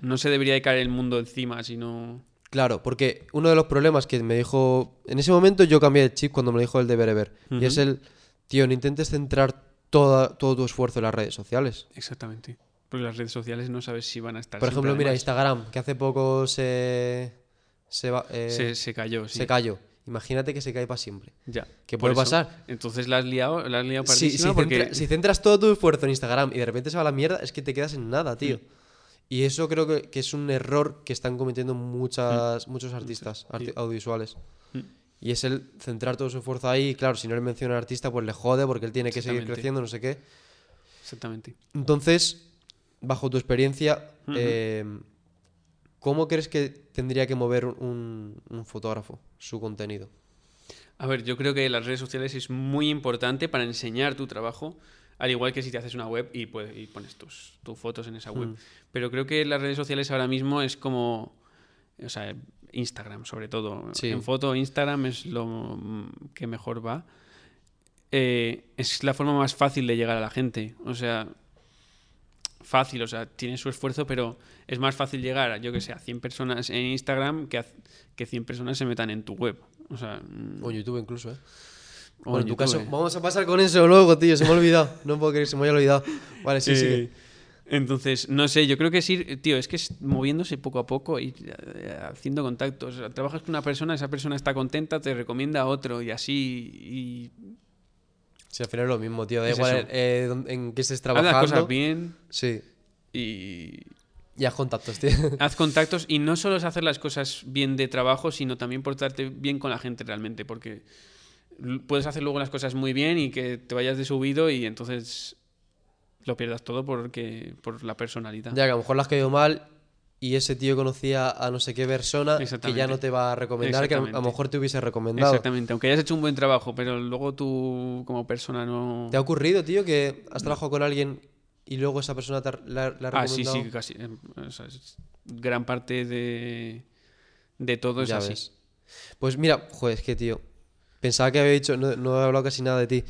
no se debería de caer el mundo encima, sino... Claro, porque uno de los problemas que me dijo. En ese momento yo cambié de chip cuando me dijo el de Bereber. Y es el. Tío, no intentes centrar toda, todo tu esfuerzo en las redes sociales. Exactamente. Porque las redes sociales no sabes si van a estar. Por ejemplo, mira. Instagram, que hace poco se. Eh, se, se cayó, sí. se cayó. Imagínate que se cae para siempre. Ya. ¿Qué puede eso. pasar? Entonces la has liado, la has liado Si, si, porque... centra- si centras todo tu esfuerzo en Instagram y de repente se va a la mierda, es que te quedas en nada, tío. Y eso creo que, que es un error que están cometiendo muchas, muchos artistas arti- audiovisuales. Y es el centrar todo su esfuerzo ahí. Y claro, si no le menciona al artista, pues le jode porque él tiene que seguir creciendo, no sé qué. Exactamente. Entonces, bajo tu experiencia, eh, ¿cómo crees que tendría que mover un, un fotógrafo su contenido? A ver, yo creo que las redes sociales es muy importante para enseñar tu trabajo, al igual que si te haces una web y, y pones tus, tus fotos en esa web. Mm. Pero creo que las redes sociales ahora mismo es como, o sea, Instagram sobre todo. Sí. En foto, Instagram es lo que mejor va. Eh, es la forma más fácil de llegar a la gente. O sea, fácil, o sea, tiene su esfuerzo, pero es más fácil llegar, a, yo que sé, a 100 personas en Instagram que, a- que 100 personas se metan en tu web. O sea, mm, O YouTube incluso, ¿eh? o Bueno, en tu caso, YouTube. vamos a pasar con eso luego, tío. Se me ha olvidado. No puedo creer se me haya olvidado. Vale, sí, sí. Eh, Entonces, no sé, yo creo que sí, tío, es que es moviéndose poco a poco y eh, haciendo contactos. Trabajas con una persona, esa persona está contenta, te recomienda a otro y así. Y Sí, al final es lo mismo, tío. Da Es igual eh, dónde- en qué estés haz trabajando. las cosas bien Sí. y Y haz contactos, tío. [LAUGHS] haz contactos. Y no solo es hacer las cosas bien de trabajo, sino también portarte bien con la gente realmente, porque puedes hacer luego las cosas muy bien y que te vayas de subido y entonces lo pierdas todo porque por la personalidad. ya que a lo mejor le has caído mal y ese tío conocía a no sé qué persona que ya no te va a recomendar, que a, lo mejor te hubiese recomendado. Exactamente, aunque hayas hecho un buen trabajo, pero luego tú como persona no... ¿Te ha ocurrido, tío, que has trabajado con alguien y luego esa persona te ha, la, la ha Ah, sí, recomendado? sí, casi. eh, o sea, es- gran parte de, de todo es Ya así. ves. Pues mira, joder, es que, tío, pensaba que había dicho, no, no he hablado casi nada de ti.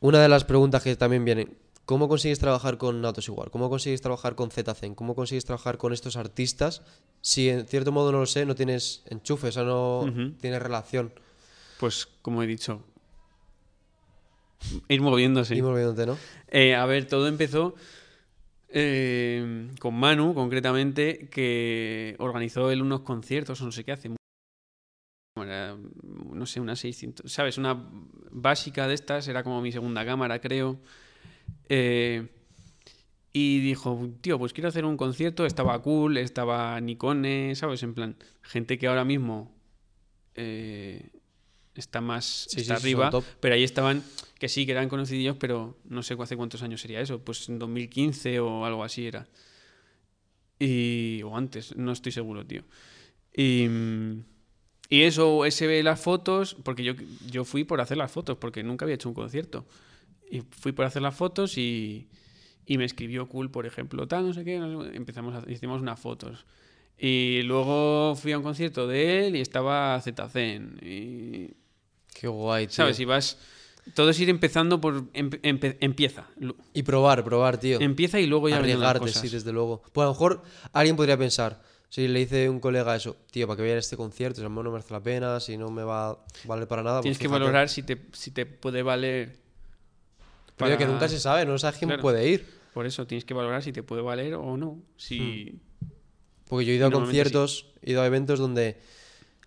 Una de las preguntas que también vienen, ¿cómo consigues trabajar con Autos Igual? ¿Cómo consigues trabajar con ZCen? ¿Cómo consigues trabajar con estos artistas? Si en cierto modo no lo sé, no tienes enchufe, o sea, no tienes relación. Pues como he dicho, ir moviéndose. Y moviéndote, ¿no? Eh, a ver, todo empezó eh, con Manu, concretamente, que organizó él unos conciertos o no sé qué hace. era, no sé, unas 600, ¿sabes? Una básica de estas, era como mi segunda cámara, creo. Eh, y dijo, tío, pues quiero hacer un concierto. Estaba cool, estaba Nikone, ¿sabes? En plan, gente que ahora mismo eh, está más Sí, está sí, arriba, pero ahí estaban, que sí, que eran conocidillos, pero no sé hace cuántos años sería eso, pues en 2015 o algo así era. Y, o antes, no estoy seguro, tío. Y, y eso, ese ve las fotos, porque yo, yo fui por hacer las fotos, porque nunca había hecho un concierto. Y fui por hacer las fotos y, y me escribió cool, por ejemplo, tal, no sé qué, no sé, empezamos a, hicimos unas fotos. Y luego fui a un concierto de él y estaba ZCen. Y, Qué guay, tío. ¿Sabes? Y vas... Todo es ir empezando por... empe- empieza. Y probar, probar, tío. Empieza y luego ya Arriesgarte, sí, desde luego. Pues a lo mejor alguien podría pensar, si le dice un colega eso, tío, para que vaya a este concierto, si a lo mejor no merece la pena, si no me va a valer para nada. Tienes pues que fíjate. valorar si te, si te puede valer... Pero tío, que para- nunca se sabe, no sabes quién Claro. puede ir. Por eso tienes que valorar si te puede valer o no. Si... Porque yo he ido a conciertos, he ido a eventos donde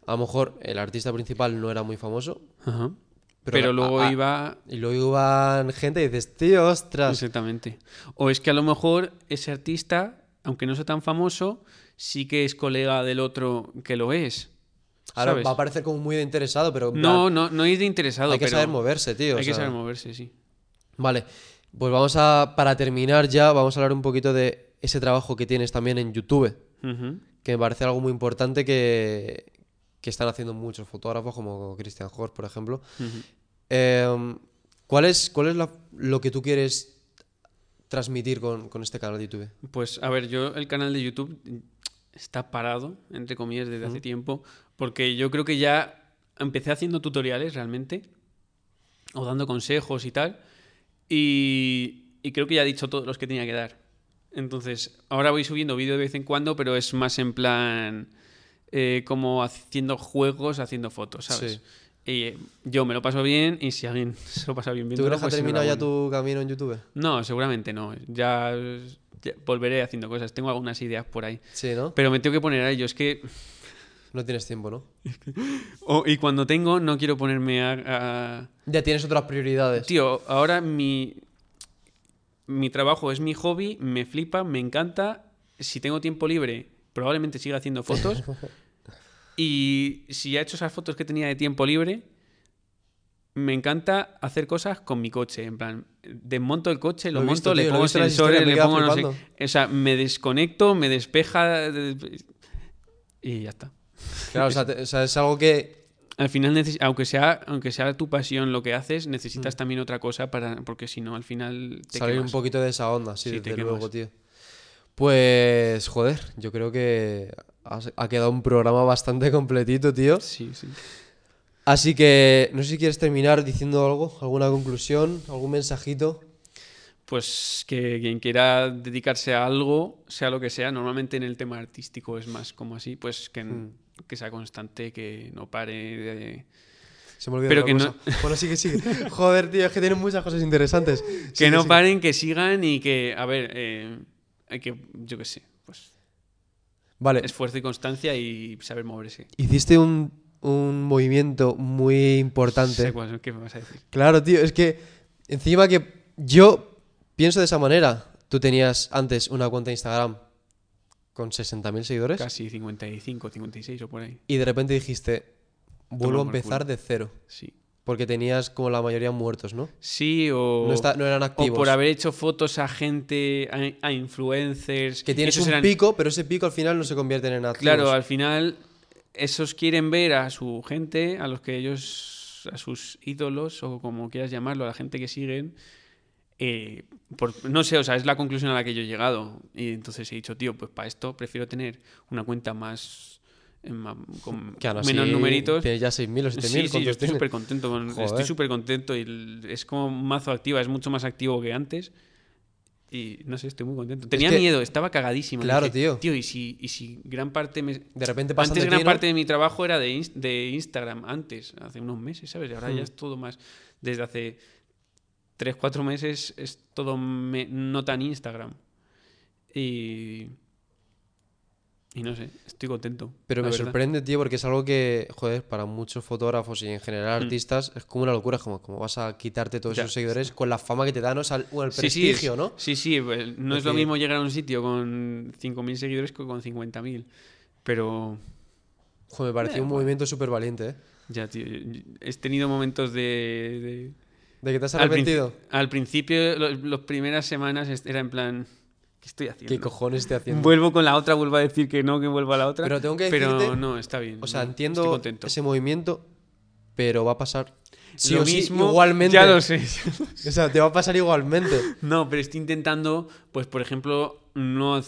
a lo mejor el artista principal no era muy famoso, Ajá. Pero luego a- iba... y luego iban gente y dices, tío, ostras. Exactamente. O es que a lo mejor ese artista, aunque no sea tan famoso, sí que es colega del otro que lo es. Ahora ¿sabes? va a parecer como muy de interesado, pero No, no, no ir de interesado. hay que pero saber moverse, tío. o Hay que sea. saber moverse, sí. Vale, pues vamos a, para terminar ya, vamos a hablar un poquito de ese trabajo que tienes también en YouTube, que me parece algo muy importante que, que están haciendo muchos fotógrafos, como Christian Horst, por ejemplo. Eh, ¿Cuál es, cuál es la- lo que tú quieres transmitir con, con este canal de YouTube? Pues a ver, yo el canal de YouTube está parado, entre comillas, desde hace tiempo, porque yo creo que ya empecé haciendo tutoriales realmente, o dando consejos y tal, y, y creo que ya he dicho todos los que tenía que dar. Entonces, ahora voy subiendo vídeo de vez en cuando, pero es más en plan eh, como haciendo juegos, haciendo fotos, ¿sabes? Sí. Y eh, yo me lo paso bien y si alguien [LAUGHS] se lo pasa bien ¿Tú viendo, crees que has terminado ya tu camino en YouTube? No, seguramente no. Ya, ya volveré haciendo cosas. Tengo algunas ideas por ahí. Sí, ¿no? Pero me tengo que poner a ello. Es que... No tienes tiempo, ¿no? [LAUGHS] o- y cuando tengo, no quiero ponerme a- a... Ya tienes otras prioridades. Tío, ahora mi, mi trabajo es mi hobby, me flipa, me encanta. Si tengo tiempo libre, probablemente siga haciendo fotos. [LAUGHS] y si ya he hecho esas fotos que tenía de tiempo libre, me encanta hacer cosas con mi coche. En plan, desmonto el coche, lo, monto, visto, le tío, pongo sensores, le pongo no sé. O sea, me desconecto, me despeja. de- Y ya está. Claro, o sea, te- o sea, es algo que. Al final, aunque sea, aunque sea tu pasión lo que haces, necesitas también otra cosa para. Porque si no, al final te Mm. salir un quemas. poquito de esa onda, sí, Sí, desde luego, tío. Pues, joder, yo creo que ha quedado un programa bastante completito, tío. Sí, sí. Así que, no sé si quieres terminar diciendo algo, alguna conclusión, algún mensajito. Pues que quien quiera dedicarse a algo, sea lo que sea, normalmente en el tema artístico es más como así, pues que, Hmm. Que sea constante, que no pare de... Se me olvidó Pero que no- cosa. Bueno, sigue, sigue. [LAUGHS] Joder, tío, es que tienen muchas cosas interesantes. Que no sigue. paren, que sigan y que, a ver, eh, hay que, yo qué sé, pues Vale, esfuerzo y constancia y saber moverse. hiciste un, un movimiento muy importante. Sé cuál- ¿Qué me vas a decir? Claro, tío, es que encima que yo pienso de esa manera. Tú tenías antes una cuenta de Instagram con 60.000 seguidores Casi 55, 56 o por ahí. y de repente dijiste, vuelvo a empezar de cero. Sí. Porque tenías como la mayoría muertos, ¿no? Sí, o... No, está- no eran O activos. por haber hecho fotos a gente, a, a influencers. Que tienes un eran- pico, pero ese pico al final no se convierte en activos. Claro, al final esos quieren ver a su gente, a los que ellos, a sus ídolos o como quieras llamarlo, a la gente que siguen. eh, por- no sé, o sea, es la conclusión a la que yo he llegado. Y entonces he dicho, tío, pues para esto prefiero tener una cuenta más. eh, con [LAUGHS] menos numeritos. Tienes ya 6.000 o 7.000. Sí, sí, yo ¿cuántos estoy súper contento. con-. Estoy súper contento y es como mazo activa, es mucho más activo que antes. Y no sé, estoy muy contento. Tenía que- miedo, estaba cagadísimo. Claro, Dije, tío. Tío, y si, y si gran parte me... De repente Antes de gran ti, ¿no? parte de mi trabajo era de, de Instagram, antes, hace unos meses, ¿sabes? Y ahora Hmm. ya es todo más... Desde hace 3, 4 meses es todo me- no tan Instagram. Y... Y no sé, estoy contento. Pero me verdad. sorprende, tío, porque es algo que, joder, para muchos fotógrafos y en general Mm. artistas es como una locura. Como, como vas a quitarte todos Ya. esos seguidores con la fama que te dan, o sea, o el Sí, prestigio, es- ¿no? Sí, sí, pues, no es lo mismo llegar a un sitio con 5.000 seguidores que con 50.000. Pero Joder, me pareció Eh, un bueno. movimiento súper valiente, ¿eh? ya, tío, he tenido momentos de... de- ¿De que te has arrepentido? al principio, las primeras semanas era en plan, ¿qué estoy haciendo? ¿Qué cojones estoy haciendo? Vuelvo con la otra, vuelvo a decir que no, que vuelvo a la otra. Pero tengo que Pero decirte- no, está bien. O sea, no, entiendo ese movimiento, pero va a pasar sí Lo sí, mismo, igualmente. Ya lo sé. [LAUGHS] O sea, te va a pasar igualmente. No, pero estoy intentando, pues por ejemplo, no,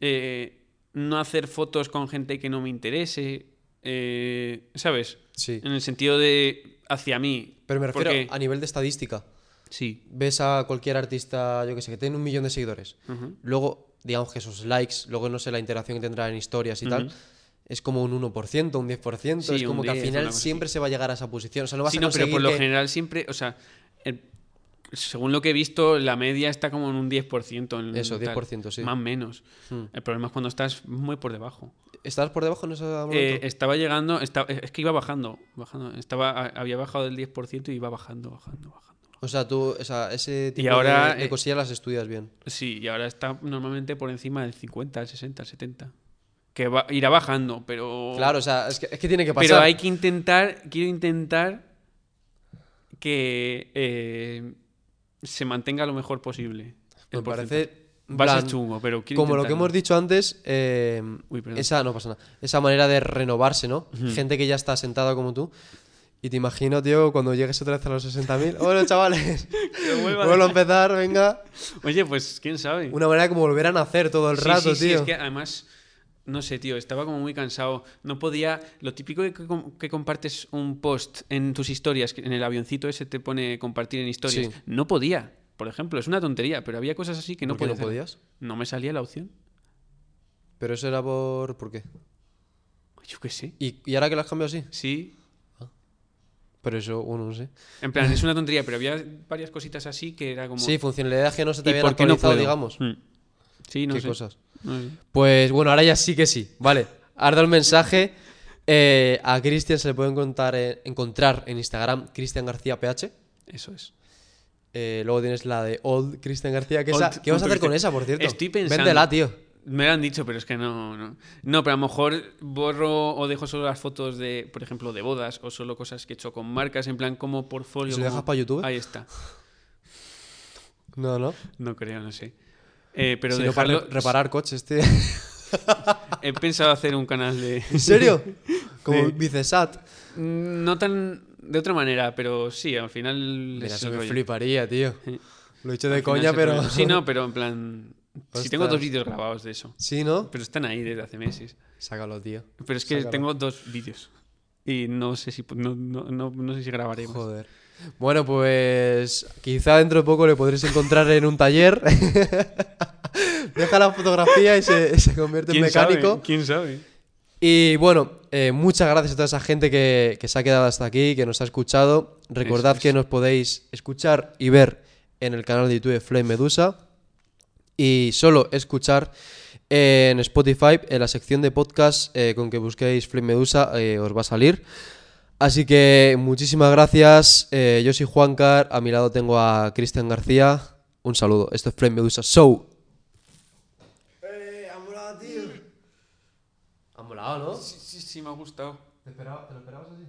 eh, no hacer fotos con gente que no me interese, eh, ¿sabes? Sí. En el sentido de hacia mí. Pero me refiero Porque- a nivel de estadística. Sí. Ves a cualquier artista, yo que sé, que tiene un millón de seguidores. Luego, digamos que esos likes, luego no sé la interacción que tendrá en historias y tal, es como un 1%, un 10%. Sí, es como que al 10, una final siempre se va a llegar a esa posición. O sea, no vas Sí, a no, pero por lo que- general siempre, o sea, el- según lo que he visto, la media está como en un 10%. En Eso, tal. 10%, sí. Más o menos. Hmm. El problema es cuando estás muy por debajo. ¿Estás por debajo en ese momento? Eh, estaba llegando, esta- es que iba bajando, bajando. Estaba, había bajado del 10% y iba bajando, bajando, bajando. o sea, tú o sea, ese tipo ahora, de, de eh, cosillas las estudias bien. Sí, y ahora está normalmente por encima del 50, el 60, el 70. Que va, irá bajando, pero. Claro, o sea, es que, es que tiene que pasar. Pero hay que intentar, quiero intentar que eh, se mantenga lo mejor posible. Me parece... Va a ser plan, chungo, pero Como lo que intentarlo. hemos dicho antes, eh, Uy, esa no pasa nada. Esa manera de renovarse, ¿no? Ujú. Gente que ya está sentada como tú. Y te imagino, tío, cuando llegues otra vez a los 60.000. Bueno, chavales, [LAUGHS] [LAUGHS] vuelvo a empezar, venga. Oye, pues quién sabe. Una manera como volver a nacer todo el Sí, rato, sí, sí, tío. es que además, no sé, tío, estaba como muy cansado. No podía. Lo típico que, que compartes un post en tus historias, en el avioncito ese te pone compartir en historias. Sí. No podía, por ejemplo, es una tontería, pero había cosas así que no ¿Por qué podía. no hacer. podías? No me salía la opción. Pero eso era por... ¿Por qué? Yo qué sé. ¿Y, y ahora que lo has cambiado así? Sí. Pero eso, bueno, no sé. En plan, es una [LAUGHS] tontería, pero había varias cositas así que era como. Sí, funcionalidades que no se te ¿y habían no actualizado, puedo? digamos. Mm. Sí, no ¿Qué sé. cosas? No sé. Pues bueno, ahora ya sí que sí. Vale. Ahora dado el mensaje. eh, a Cristian se le puede encontrar, en- encontrar en Instagram Cristian García PH. Eso es. Eh, luego tienes la de Old Cristian García. ¿Qué, Old esa- ¿qué vas a hacer con esa, por cierto? Estoy pensando. Véndela, tío. Me lo han dicho, pero es que no, no. No, pero a lo mejor borro o dejo solo las fotos de, por ejemplo, de bodas o solo cosas que he hecho con marcas, en plan como portfolio. ¿Y si lo como- dejas para YouTube? Ahí está. No, no. No creo, no sé. Eh, pero Si no, para dejarlo. re- reparar coches, tío. [LAUGHS] He pensado hacer un canal de. ¿En serio? [LAUGHS] Como Sí. Vicesat. No tan de otra manera, pero sí, al final. Mira, es eso me rollo. fliparía, tío. Lo he hecho de coña, pero. Sí, no, [LAUGHS] pero en plan. Sí, tengo dos vídeos grabados de eso. Sí, ¿no? Pero están ahí desde hace meses. Sácalo, tío. Pero es que Sácalo. tengo dos vídeos. Y no sé si no, no, no, no sé si grabaré más. Joder. Bueno, pues quizá dentro de poco le podréis encontrar en un taller. [LAUGHS] Deja la fotografía y se, se convierte en ¿Quién mecánico. sabe? ¿Quién sabe? Y bueno, eh, muchas gracias a toda esa gente que, que se ha quedado hasta aquí, que nos ha escuchado. Recordad es. que nos podéis escuchar y ver en el canal de YouTube de Flame Medusa. Y solo escuchar en Spotify, en la sección de podcast, eh, con que busquéis Flame Medusa, eh, os va a salir. Así que muchísimas gracias. Eh, yo soy Juancar, a mi lado tengo a Cristian García. Un saludo. Esto es Flame Medusa Show. Eh, ha Sí, sí, sí, me ha gustado. ¿Te, esperaba- te lo esperabas así?